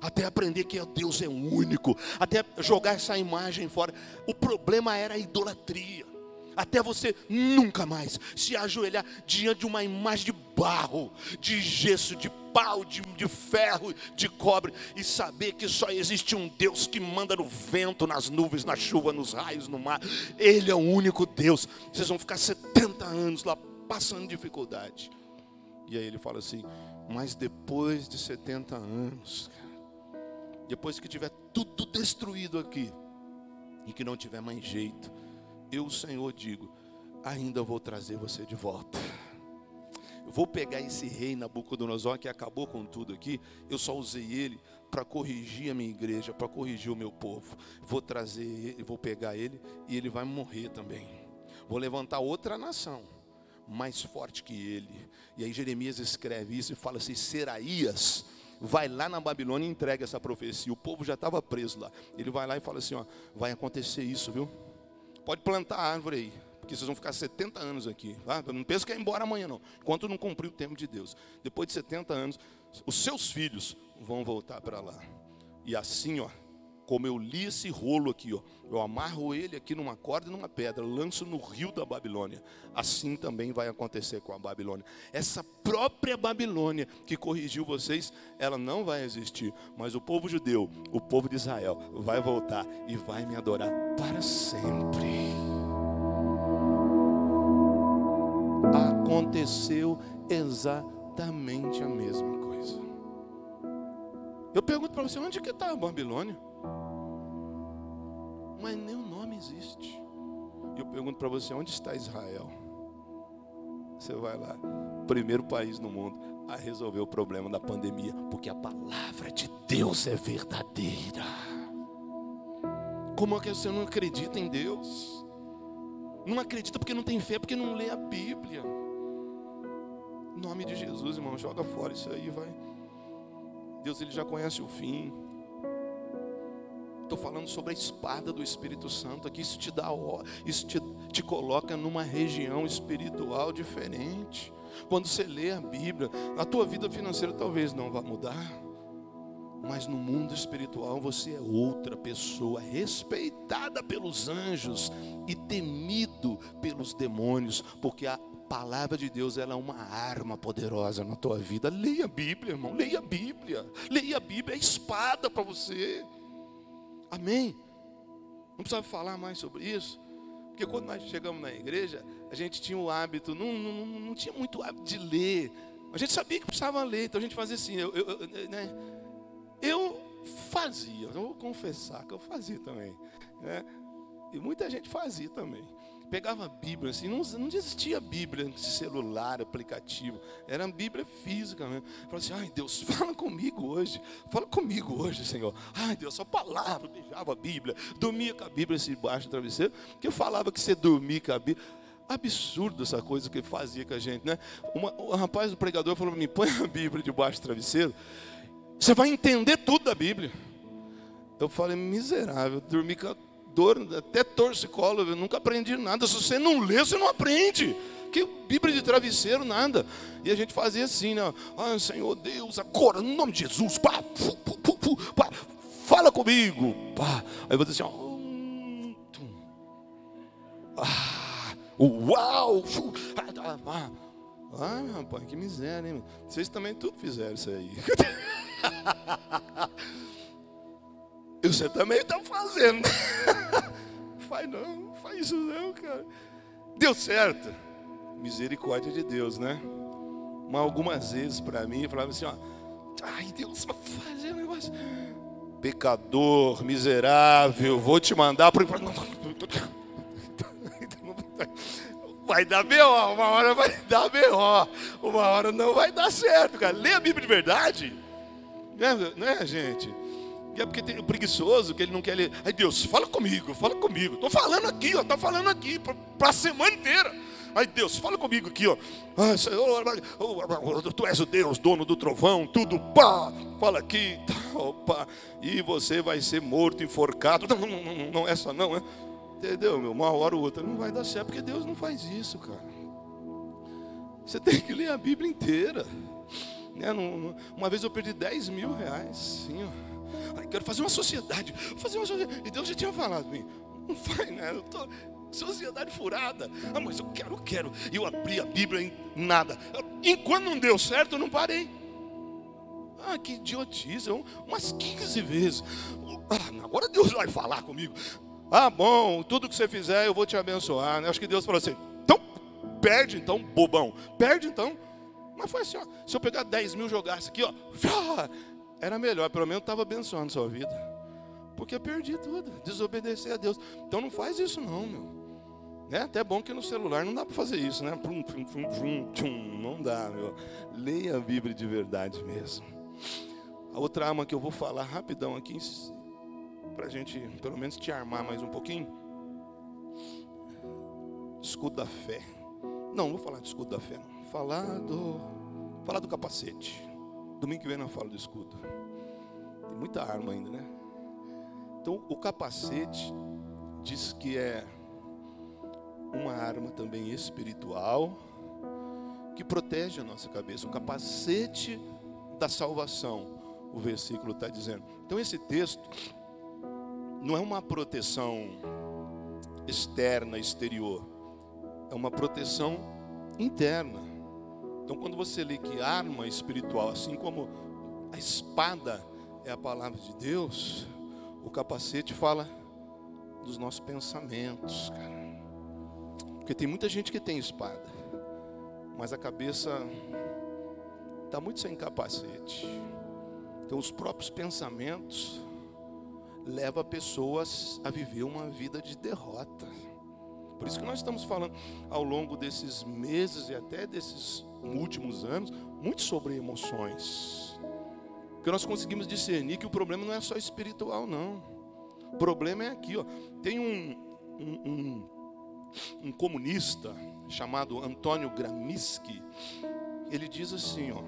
Até aprender que Deus é único. Até jogar essa imagem fora. O problema era a idolatria. Até você nunca mais se ajoelhar diante de uma imagem de barro, de gesso, de pau, de, de ferro, de cobre, e saber que só existe um Deus que manda no vento, nas nuvens, na chuva, nos raios, no mar. Ele é o único Deus. Vocês vão ficar 70 anos lá passando dificuldade. E aí ele fala assim: Mas depois de 70 anos, depois que tiver tudo destruído aqui, e que não tiver mais jeito, eu, Senhor, digo: ainda vou trazer você de volta. Eu vou pegar esse rei Nabucodonosor que acabou com tudo aqui. Eu só usei ele para corrigir a minha igreja, para corrigir o meu povo. Vou trazer ele, vou pegar ele e ele vai morrer também. Vou levantar outra nação mais forte que ele. E aí Jeremias escreve isso e fala assim: Seraías vai lá na Babilônia e entrega essa profecia. O povo já estava preso lá. Ele vai lá e fala assim: ó, vai acontecer isso, viu? Pode plantar árvore aí, porque vocês vão ficar 70 anos aqui. Tá? Não pensa que é embora amanhã, não. Enquanto não cumprir o tempo de Deus. Depois de 70 anos, os seus filhos vão voltar para lá. E assim, ó, como eu li esse rolo aqui, ó, eu amarro ele aqui numa corda e numa pedra, lanço no rio da Babilônia. Assim também vai acontecer com a Babilônia. Essa própria Babilônia que corrigiu vocês, ela não vai existir, mas o povo judeu, o povo de Israel, vai voltar e vai me adorar para sempre. Aconteceu exatamente a mesma coisa. Eu pergunto para você, onde que está a Babilônia? Mas nem o nome existe. E eu pergunto para você, onde está Israel? Você vai lá, primeiro país no mundo a resolver o problema da pandemia, porque a palavra de Deus é verdadeira. Como é que você não acredita em Deus? Não acredita porque não tem fé, porque não lê a Bíblia. Em nome de Jesus, irmão, joga fora isso aí, vai. Deus ele já conhece o fim. Estou falando sobre a espada do Espírito Santo aqui. Isso te dá, isso te, te coloca numa região espiritual diferente. Quando você lê a Bíblia, a tua vida financeira talvez não vá mudar, mas no mundo espiritual você é outra pessoa, respeitada pelos anjos e temido pelos demônios, porque a palavra de Deus ela é uma arma poderosa na tua vida. Leia a Bíblia, irmão, leia a Bíblia. Leia a Bíblia, é espada para você. Amém? Não precisava falar mais sobre isso? Porque quando nós chegamos na igreja, a gente tinha o hábito, não, não, não tinha muito hábito de ler. A gente sabia que precisava ler, então a gente fazia assim. Eu, eu, né? eu fazia, eu vou confessar que eu fazia também. Né? E muita gente fazia também pegava a Bíblia, assim, não, não existia Bíblia de celular, aplicativo, era Bíblia física mesmo. Falava assim, ai Deus, fala comigo hoje, fala comigo hoje, Senhor. Ai Deus, só palavra, beijava a Bíblia, dormia com a Bíblia assim, do travesseiro, que eu falava que você dormia com a Bíblia. Absurdo essa coisa que fazia com a gente, né? Uma, o rapaz, o pregador, falou para mim: põe a Bíblia debaixo do travesseiro, você vai entender tudo da Bíblia. Eu falei, miserável, dormi com a dor, até torcicólogo, eu nunca aprendi nada. Se você não lê, você não aprende. Que Bíblia de travesseiro, nada. E a gente fazia assim, né? Ah, Senhor Deus, agora, no nome de Jesus, pá, pu, pu, pu, pá, fala comigo. Pá. Aí dizer assim, ó. Ah, uau! Ah, ah, ah, rapaz, que miséria, hein? Vocês também tudo fizeram isso aí. E você também está fazendo. faz não, faz isso não, cara. Deu certo. Misericórdia de Deus, né? Mas algumas vezes para mim, falava assim, ó. Ai, Deus, só fazer um negócio. Pecador, miserável, vou te mandar para. Vai dar B.O., uma hora vai dar B.O., uma hora não vai dar certo, cara. Lê a Bíblia de verdade. Não é, não é gente? E é porque tem o preguiçoso que ele não quer ler. Ai Deus, fala comigo, fala comigo. Estou falando aqui, ó, tá falando aqui para a semana inteira. Ai Deus, fala comigo aqui, ó. Ai, Senhor, tu és o Deus, dono do trovão, tudo, pá, fala aqui, opa, e você vai ser morto, enforcado. Não, não, não, não essa não, é. Entendeu, meu? Uma hora ou outra não vai dar certo, porque Deus não faz isso, cara. Você tem que ler a Bíblia inteira. Né? Uma vez eu perdi 10 mil reais, sim, ó. Quero fazer uma sociedade, fazer uma sociedade. E Deus já tinha falado, não faz, né? Eu tô, sociedade furada. Ah, mas eu quero, eu quero. E eu abri a Bíblia em nada. Enquanto não deu certo, eu não parei. Ah, que idiotice, umas 15 vezes. Ah, agora Deus vai falar comigo. Ah, bom, tudo que você fizer eu vou te abençoar. Né? Acho que Deus falou assim: então, perde então, bobão. Perde então. Mas foi assim, ó. Se eu pegar 10 mil e jogasse aqui, ó, era melhor, pelo menos estava abençoando sua vida. Porque eu perdi tudo, desobedecer a Deus. Então não faz isso não, meu. É até bom que no celular não dá para fazer isso, né? Não dá, meu. Leia a Bíblia de verdade mesmo. A outra arma que eu vou falar rapidão aqui, para a gente pelo menos te armar mais um pouquinho. Escudo da fé. Não, não vou falar de escudo da fé, não. Falar do, falar do capacete. Domingo que vem não falo do escudo. Tem muita arma ainda, né? Então, o capacete diz que é uma arma também espiritual que protege a nossa cabeça, o capacete da salvação, o versículo está dizendo. Então, esse texto não é uma proteção externa, exterior, é uma proteção interna. Então, quando você lê que arma espiritual, assim como a espada é a palavra de Deus, o capacete fala dos nossos pensamentos, cara. Porque tem muita gente que tem espada, mas a cabeça está muito sem capacete. Então, os próprios pensamentos levam pessoas a viver uma vida de derrota. Por isso que nós estamos falando ao longo desses meses e até desses últimos anos, muito sobre emoções. Porque nós conseguimos discernir que o problema não é só espiritual, não. O problema é aqui, ó. Tem um, um, um um comunista chamado Antônio Gramsci, ele diz assim, ó,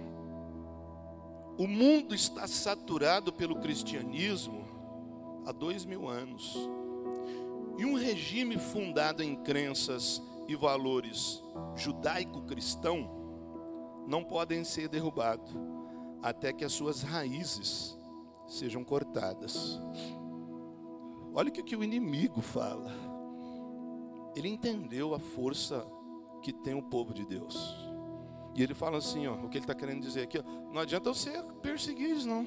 o mundo está saturado pelo cristianismo há dois mil anos. E um regime fundado em crenças e valores judaico-cristão não podem ser derrubados até que as suas raízes sejam cortadas. Olha o que, o inimigo fala ele entendeu a força que tem o povo de Deus. E ele fala assim, ó, o que ele está querendo dizer aqui, ó, não adianta você perseguir eles, não.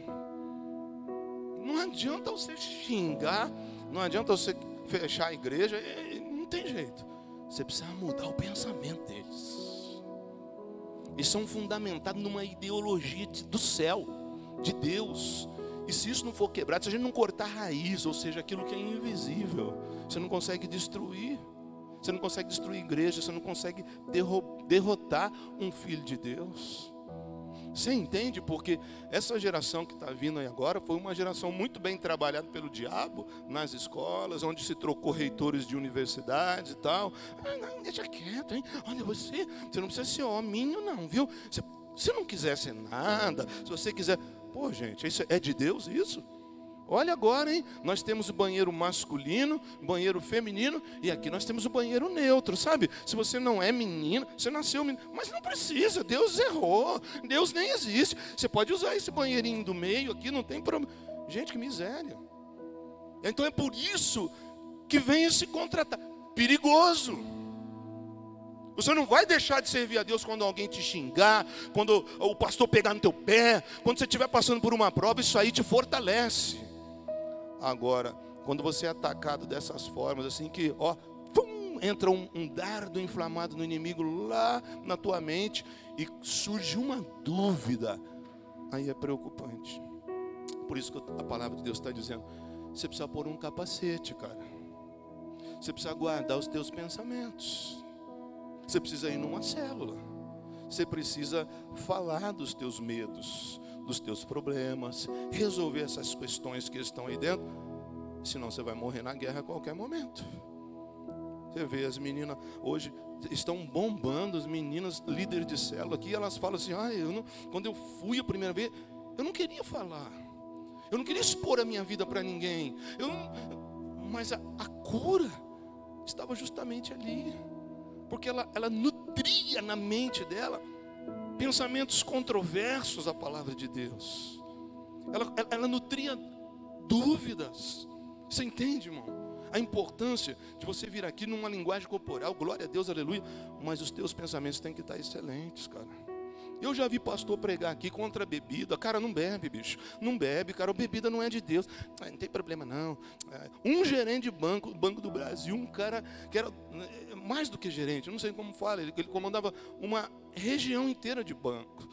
Não adianta você xingar, não adianta você fechar a igreja, não tem jeito. Você precisa mudar o pensamento deles. Eles são fundamentados numa ideologia do céu, de Deus. E se isso não for quebrado, se a gente não cortar a raiz, ou seja, aquilo que é invisível, você não consegue destruir. Você não consegue destruir igreja, você não consegue derrotar um filho de Deus. Você entende? Porque essa geração que está vindo aí agora foi uma geração muito bem trabalhada pelo diabo nas escolas, onde se trocou reitores de universidades e tal. Ah, não, deixa quieto, hein? Olha, você, você não precisa ser hominho, não, viu? Se você não quiser ser nada, se você quiser. Pô, gente, isso é de Deus isso? Olha agora, hein? Nós temos o banheiro masculino, banheiro feminino, e aqui nós temos o banheiro neutro, sabe? Se você não é menina, você nasceu menino, mas não precisa, Deus errou, Deus nem existe. Você pode usar esse banheirinho do meio aqui, não tem problema. Gente, que miséria. Então é por isso que vem esse contratar. Perigoso. Você não vai deixar de servir a Deus quando alguém te xingar, quando o pastor pegar no teu pé, quando você estiver passando por uma prova, isso aí te fortalece. Agora, quando você é atacado dessas formas, assim que, ó, pum, entra um, um dardo inflamado no inimigo lá na tua mente e surge uma dúvida, aí é preocupante. Por isso que a palavra de Deus está dizendo: você precisa pôr um capacete, cara. Você precisa guardar os teus pensamentos. Você precisa ir numa célula. Você precisa falar dos teus medos, dos teus problemas, resolver essas questões que estão aí dentro, senão você vai morrer na guerra a qualquer momento. Você vê as meninas hoje estão bombando, as meninas líderes de célula aqui, elas falam assim: ah, eu não, quando eu fui a primeira vez, eu não queria falar, eu não queria expor a minha vida para ninguém, eu mas a, a, cura estava justamente ali, porque ela, ela nutria na mente dela pensamentos controversos à palavra de Deus, ela, ela, ela nutria dúvidas, você entende, irmão? a importância de você vir aqui numa linguagem corporal, glória a Deus, aleluia, mas os teus pensamentos têm que estar excelentes, cara. Eu já vi pastor pregar aqui contra a bebida. Cara, não bebe, bicho. Não bebe, cara. A bebida não é de Deus. Ah, não tem problema, não. É, um gerente de banco, Banco do Brasil, um cara que era é, mais do que gerente, não sei como fala, ele, ele comandava uma região inteira de banco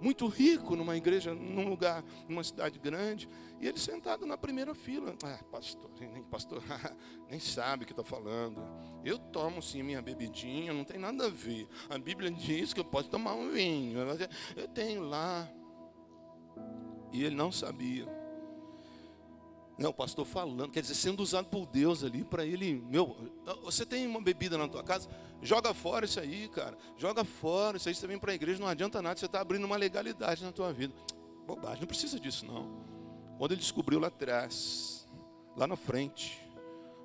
muito rico numa igreja, num lugar, numa cidade grande, e ele sentado na primeira fila. Ah, pastor, nem pastor, nem sabe o que está falando. Eu tomo sim minha bebidinha, não tem nada a ver. A Bíblia diz que eu posso tomar um vinho. Eu tenho lá. E ele não sabia. Não, pastor falando, quer dizer, sendo usado por Deus ali para ele, meu, você tem uma bebida na tua casa, joga fora isso aí, cara. Joga fora, isso aí você vem para a igreja, não adianta nada, você está abrindo uma legalidade na tua vida. Bobagem, não precisa disso não. Quando ele descobriu lá atrás, lá na frente,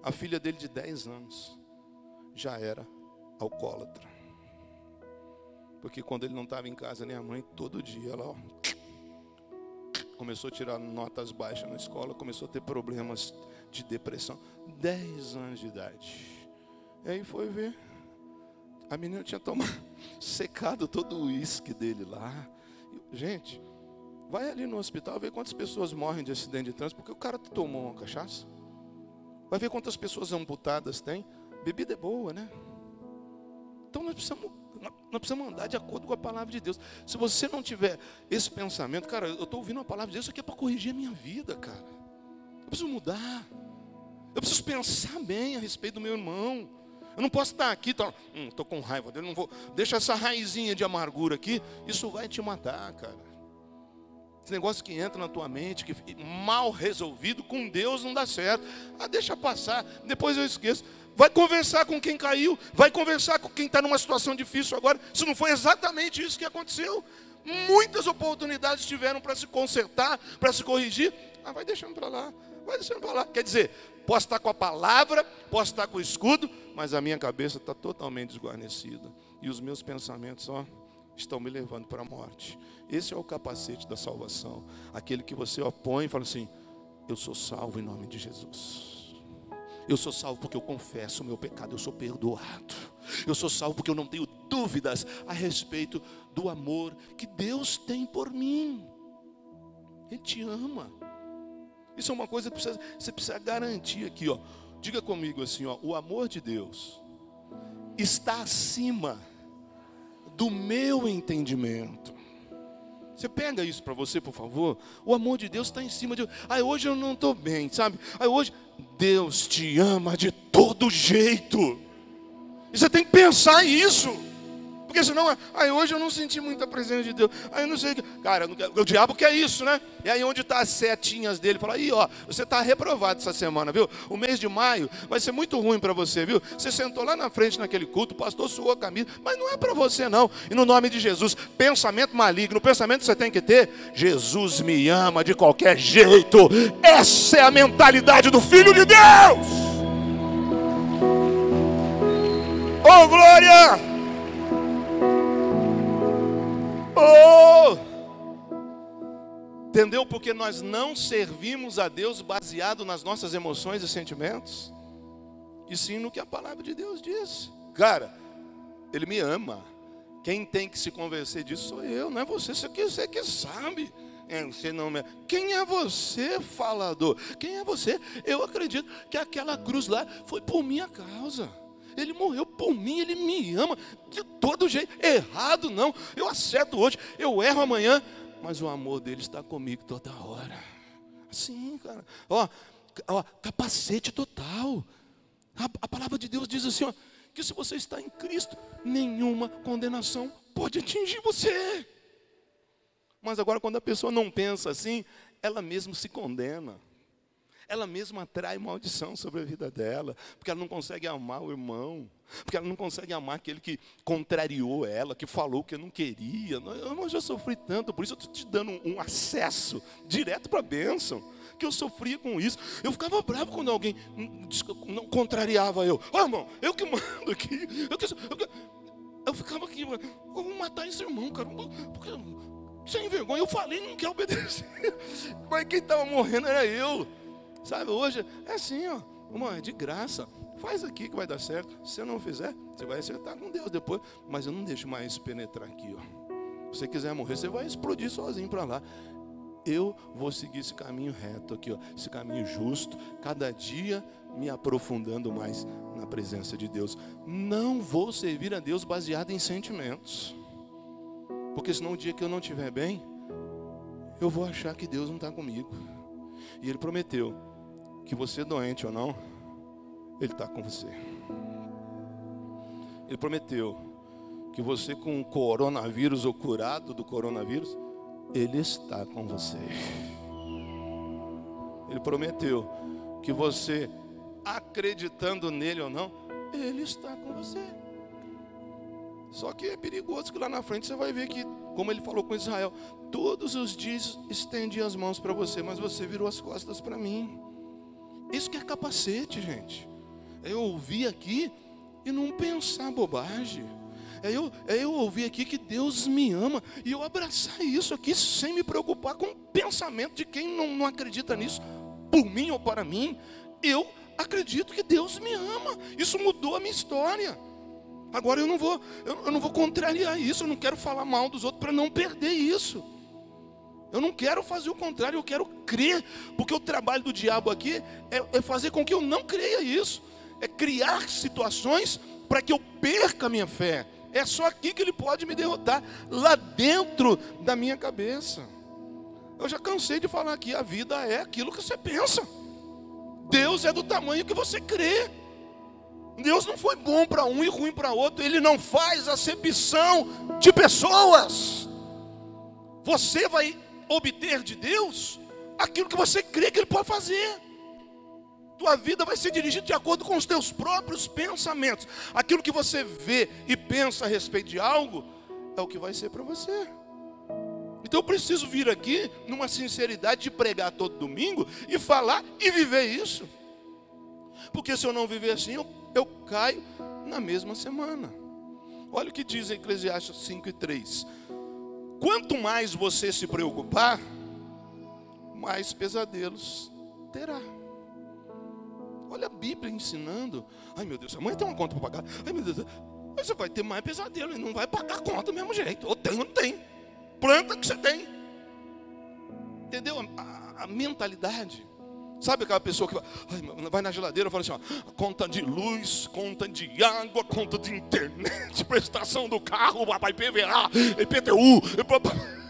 a filha dele de 10 anos já era alcoólatra. Porque quando ele não estava em casa, nem a mãe, todo dia ela ó, começou a tirar notas baixas na escola, começou a ter problemas de depressão. 10 anos de idade. E aí foi ver. A menina tinha tomado, secado todo o uísque dele lá. Gente, vai ali no hospital ver quantas pessoas morrem de acidente de trânsito porque o cara tomou uma cachaça. Vai ver quantas pessoas amputadas tem. Bebida é boa, né? Então nós precisamos nós precisamos andar de acordo com a palavra de Deus. Se você não tiver esse pensamento, cara, eu estou ouvindo a palavra de Deus, isso aqui é para corrigir a minha vida, cara. Eu preciso mudar. Eu preciso pensar bem a respeito do meu irmão. Eu não posso estar aqui, estou hum, com raiva dele, não vou. Deixa essa raizinha de amargura aqui, isso vai te matar, cara. Esse negócio que entra na tua mente, que mal resolvido, com Deus não dá certo. Ah, deixa passar, depois eu esqueço. Vai conversar com quem caiu, vai conversar com quem está numa situação difícil agora. Se não foi exatamente isso que aconteceu, muitas oportunidades tiveram para se consertar, para se corrigir. Ah, vai deixando para lá, vai deixando para lá. Quer dizer, posso estar com a palavra, posso estar com o escudo, mas a minha cabeça está totalmente desguarnecida. E os meus pensamentos, ó, estão me levando para a morte. Esse é o capacete da salvação. Aquele que você opõe e fala assim: Eu sou salvo em nome de Jesus. Eu sou salvo porque eu confesso o meu pecado, eu sou perdoado. Eu sou salvo porque eu não tenho dúvidas a respeito do amor que Deus tem por mim. Ele te ama. Isso é uma coisa que você precisa garantir aqui, ó. Diga comigo assim, ó, o amor de Deus está acima do meu entendimento. Você pega isso para você, por favor. O amor de Deus está em cima de. Ai, hoje eu não estou bem, sabe? Ai, hoje Deus te ama de todo jeito. E você tem que pensar isso. Porque senão, aí hoje eu não senti muita presença de Deus. Aí eu não sei. Cara, o diabo quer isso, né? E aí onde está as setinhas dele? Fala, aí ó, você está reprovado essa semana, viu? O mês de maio vai ser muito ruim para você, viu? Você sentou lá na frente naquele culto, o pastor suou a camisa, mas não é para você não. E no nome de Jesus, pensamento maligno, o pensamento que você tem que ter, Jesus me ama de qualquer jeito. Essa é a mentalidade do Filho de Deus. Oh, glória! Oh! Entendeu? Porque nós não servimos a Deus baseado nas nossas emoções e sentimentos, e sim no que a palavra de Deus diz. Cara, Ele me ama. Quem tem que se convencer disso sou eu, não é você. Você que, você que sabe. É, você não me... Quem é você, falador? Quem é você? Eu acredito que aquela cruz lá foi por minha causa. Ele morreu por mim, ele me ama de todo jeito. Errado não. Eu acerto hoje, eu erro amanhã, mas o amor dele está comigo toda hora. Assim, cara. Ó, ó capacete total. A, a palavra de Deus diz assim, ó, que se você está em Cristo, nenhuma condenação pode atingir você. Mas agora, quando a pessoa não pensa assim, ela mesma se condena. Ela mesma atrai maldição sobre a vida dela, porque ela não consegue amar o irmão, porque ela não consegue amar aquele que contrariou ela, que falou que não queria. Eu já sofri tanto, por isso eu estou te dando um acesso direto para a bênção que eu sofria com isso. Eu ficava bravo quando alguém não contrariava eu. Ó, oh, irmão, eu que mando aqui. Eu, que, eu, eu ficava aqui, eu vou matar esse irmão, cara. Porque, sem vergonha, eu falei, não quer obedecer. Mas quem estava morrendo era eu. Sabe, hoje é assim, ó. Irmão, é de graça. Faz aqui que vai dar certo. Se você não fizer, você vai acertar com Deus depois. Mas eu não deixo mais penetrar aqui, ó. Se você quiser morrer, você vai explodir sozinho para lá eu vou seguir esse caminho reto aqui, ó, esse caminho justo, cada dia me aprofundando mais na presença de Deus. Não vou servir a Deus baseado em sentimentos, porque senão o dia que eu não estiver bem, eu vou achar que Deus não está comigo. E Ele prometeu que você doente ou não, Ele está com você. Ele prometeu que você com coronavírus ou curado do coronavírus, ele está com você. Ele prometeu que você, acreditando nele ou não, Ele está com você. Só que é perigoso que lá na frente você vai ver que, como ele falou com Israel, todos os dias estendi as mãos para você, mas você virou as costas para mim. Isso que é capacete, gente. É eu ouvir aqui e não pensar bobagem. É eu, é eu ouvir aqui que Deus me ama e eu abraçar isso aqui sem me preocupar com o pensamento de quem não, não acredita nisso, por mim ou para mim. Eu acredito que Deus me ama. Isso mudou a minha história. Agora eu não vou, eu, eu não vou contrariar isso, eu não quero falar mal dos outros para não perder isso. Eu não quero fazer o contrário, eu quero crer, porque o trabalho do diabo aqui é, é fazer com que eu não creia isso, é criar situações para que eu perca a minha fé, é só aqui que ele pode me derrotar, lá dentro da minha cabeça. Eu já cansei de falar aqui, a vida é aquilo que você pensa. Deus é do tamanho que você crê. Deus não foi bom para um e ruim para outro, ele não faz acepção de pessoas. Você vai obter de Deus aquilo que você crê que ele pode fazer tua vida vai ser dirigida de acordo com os teus próprios pensamentos. Aquilo que você vê e pensa a respeito de algo é o que vai ser para você. Então eu preciso vir aqui numa sinceridade de pregar todo domingo e falar e viver isso. Porque se eu não viver assim, eu, eu caio na mesma semana. Olha o que diz Eclesiastes 5 e 3. Quanto mais você se preocupar, mais pesadelos terá. Olha a Bíblia ensinando. Ai meu Deus, amanhã tem uma conta para pagar. Ai meu Deus, você vai ter mais pesadelo e não vai pagar a conta do mesmo jeito. Ou tem ou não tem. Planta que você tem. Entendeu? A, a, a mentalidade. Sabe aquela pessoa que vai, na geladeira e fala assim: ó, conta de luz, conta de água, conta de internet, prestação do carro, papai PVA, IPTU.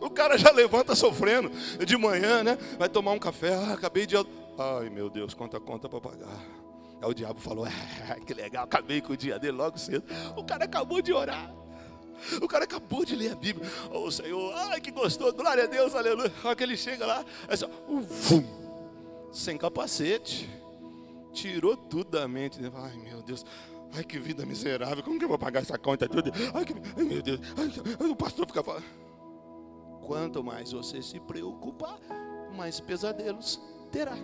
O cara já levanta sofrendo de manhã, né? Vai tomar um café, ah, acabei de Ai meu Deus, quanta conta para pagar. Aí o diabo falou: ah, que legal, acabei com o dia dele logo cedo. O cara acabou de orar. O cara acabou de ler a Bíblia. Oh Senhor, ai que gostoso, glória a Deus, aleluia. Olha que ele chega lá, é só, ufum, sem capacete. Tirou tudo da mente. Ai meu Deus, ai que vida miserável, como que eu vou pagar essa conta tudo? Ai, que, ai meu Deus, ai, o pastor fica falando. Quanto mais você se preocupar, mais pesadelos terá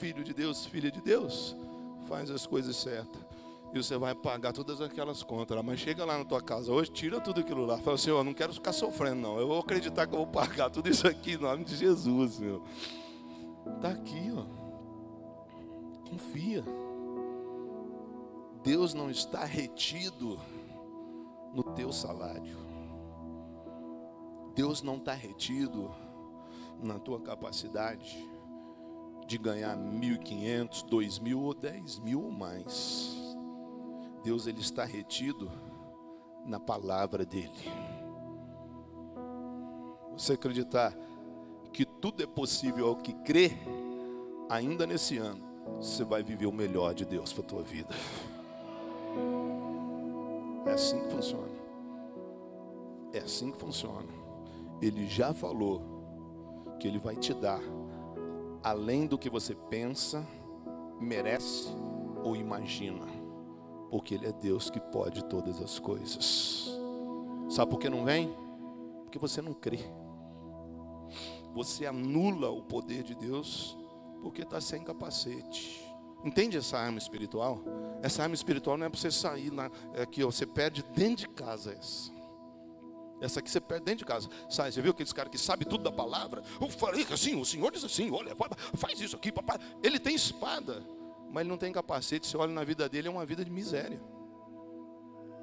filho de Deus, filha de Deus, faz as coisas certas. E você vai pagar todas aquelas contas. Mas chega lá na tua casa hoje, tira tudo aquilo lá. Fala assim, eu não quero ficar sofrendo, não. Eu vou acreditar que eu vou pagar tudo isso aqui em nome de Jesus, meu. Está aqui, ó. Confia. Deus não está retido no teu salário. Deus não está retido na tua capacidade de ganhar 1.500, 2.000 ou 10.000 ou mais. Deus ele está retido na palavra dele. Você acreditar que tudo é possível ao que crê, ainda nesse ano, você vai viver o melhor de Deus para a tua vida. É assim que funciona. É assim que funciona. Ele já falou que ele vai te dar além do que você pensa, merece ou imagina, porque ele é Deus que pode todas as coisas. Sabe por que não vem? Porque você não crê. Você anula o poder de Deus porque está sem capacete. Entende essa arma espiritual? Essa arma espiritual não é para você sair na, é que você perde dentro de casa essa. Essa aqui você perde dentro de casa. Sai, você viu aqueles caras que sabem tudo da palavra? Eu falei assim, o Senhor diz assim, olha, faz isso aqui, papai. Ele tem espada, mas ele não tem capacete. Você olha na vida dele, é uma vida de miséria.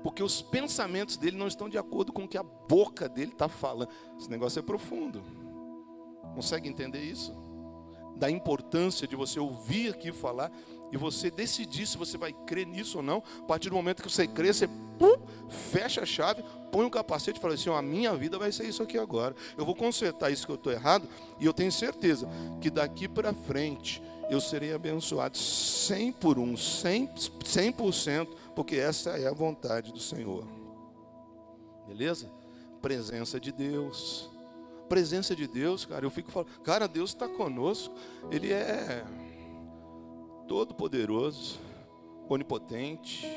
Porque os pensamentos dele não estão de acordo com o que a boca dele está falando. Esse negócio é profundo. Consegue entender isso? Da importância de você ouvir aqui falar e você decidir se você vai crer nisso ou não. A partir do momento que você crê, você pum, fecha a chave, põe o um capacete e fala assim: a minha vida vai ser isso aqui agora. Eu vou consertar isso que eu estou errado e eu tenho certeza que daqui para frente eu serei abençoado 100 por um, 100%, 100%, porque essa é a vontade do Senhor. Beleza? Presença de Deus. Presença de Deus, cara, eu fico falando, cara, Deus está conosco, Ele é todo poderoso, onipotente,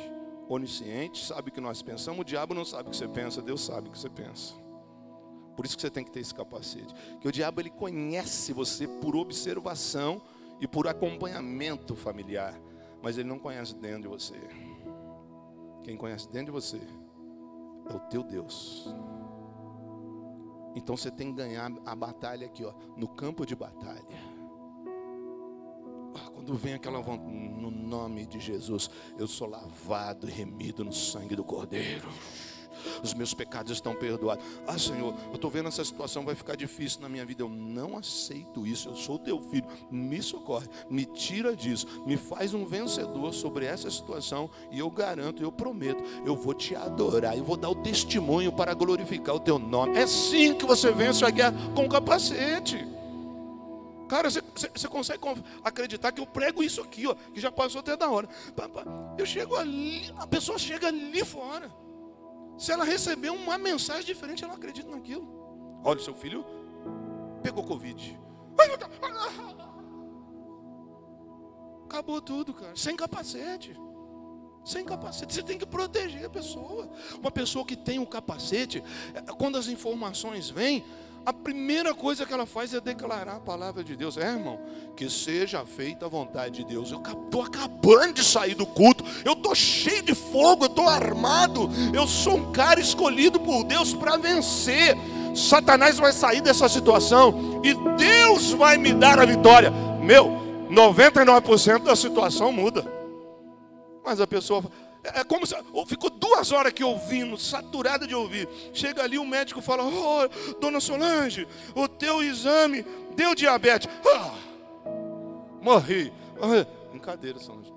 onisciente, sabe o que nós pensamos. O diabo não sabe o que você pensa, Deus sabe o que você pensa. Por isso que você tem que ter esse capacete. Que o diabo ele conhece você por observação e por acompanhamento familiar, mas ele não conhece dentro de você. Quem conhece dentro de você é o teu Deus. Então você tem que ganhar a batalha aqui, ó, no campo de batalha. Quando vem aquela vontade, no nome de Jesus, eu sou lavado e remido no sangue do Cordeiro. Os meus pecados estão perdoados. Ah, Senhor, eu estou vendo essa situação vai ficar difícil na minha vida. Eu não aceito isso. Eu sou teu filho. Me socorre, me tira disso, me faz um vencedor sobre essa situação. E eu garanto, eu prometo, eu vou te adorar. Eu vou dar o testemunho para glorificar o teu nome. É assim que você vence a guerra com capacete. Cara, você, você, consegue acreditar que eu prego isso aqui, ó, que já passou até da hora. Eu chego ali, a pessoa chega ali fora. Se ela receber uma mensagem diferente, ela acredita naquilo. Olha, seu filho pegou Covid. Acabou tudo, cara. Sem capacete. Sem capacete. Você tem que proteger a pessoa. Uma pessoa que tem um capacete, é, quando as informações vêm, a primeira coisa que ela faz é declarar a palavra de Deus. É, irmão, que seja feita a vontade de Deus. Eu estou acabando de sair do culto. Eu estou cheio de fogo, eu estou armado. Eu sou um cara escolhido por Deus para vencer. Satanás vai sair dessa situação e Deus vai me dar a vitória. Meu, 99% da situação muda. Mas a pessoa é, é como se ficou duas horas aqui ouvindo, saturada de ouvir. Chega ali o médico fala: oh, Dona Solange, o teu exame deu diabetes. Ah, morri. Ah, brincadeira, Solange.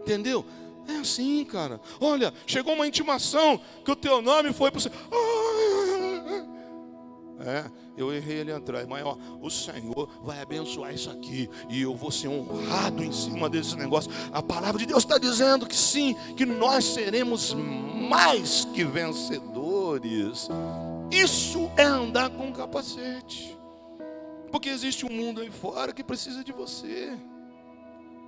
Entendeu? É assim, cara. Olha, chegou uma intimação que o teu nome foi para você. Ah, é, eu errei ali atrás, mas ó, o Senhor vai abençoar isso aqui e eu vou ser honrado em cima desse negócio. A palavra de Deus está dizendo que sim, que nós seremos mais que vencedores. Isso é andar com capacete, porque existe um mundo aí fora que precisa de você.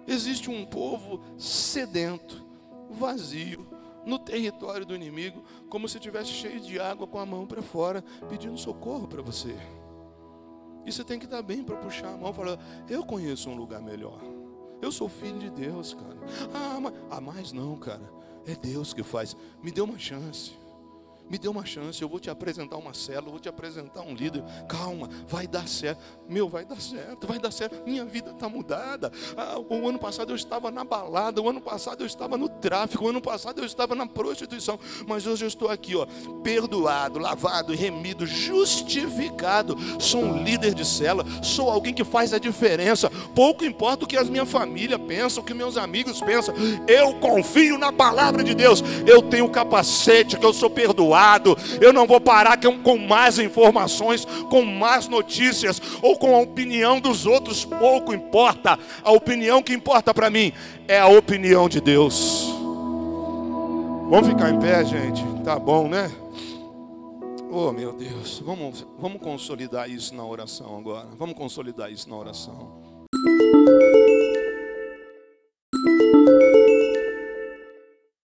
Existe um povo sedento, vazio, no território do inimigo, como se estivesse cheio de água com a mão para fora, pedindo socorro para você. E você tem que estar bem para puxar a mão e falar: Eu conheço um lugar melhor. Eu sou filho de Deus, cara. Ah, mas, ah, mais não, cara. É Deus que faz. Me dê uma chance. Me dê uma chance, eu vou te apresentar uma célula, vou te apresentar um líder. Calma, vai dar certo. Meu, vai dar certo, vai dar certo. Minha vida está mudada. Ah, o ano passado eu estava na balada, o ano passado eu estava no tráfico, o ano passado eu estava na prostituição. Mas hoje eu estou aqui, ó, perdoado, lavado, remido, justificado. Sou um líder de célula, sou alguém que faz a diferença. Pouco importa o que a minha família pensa, o que meus amigos pensam. Eu confio na palavra de Deus. Eu tenho capacete, que eu sou perdoado lado. Eu não vou parar com mais informações, com mais notícias ou com a opinião dos outros. Pouco importa. A opinião que importa para mim é a opinião de Deus. Vamos ficar em pé, gente? Tá bom, né? Oh, meu Deus. Vamos, vamos consolidar isso na oração agora. Vamos consolidar isso na oração.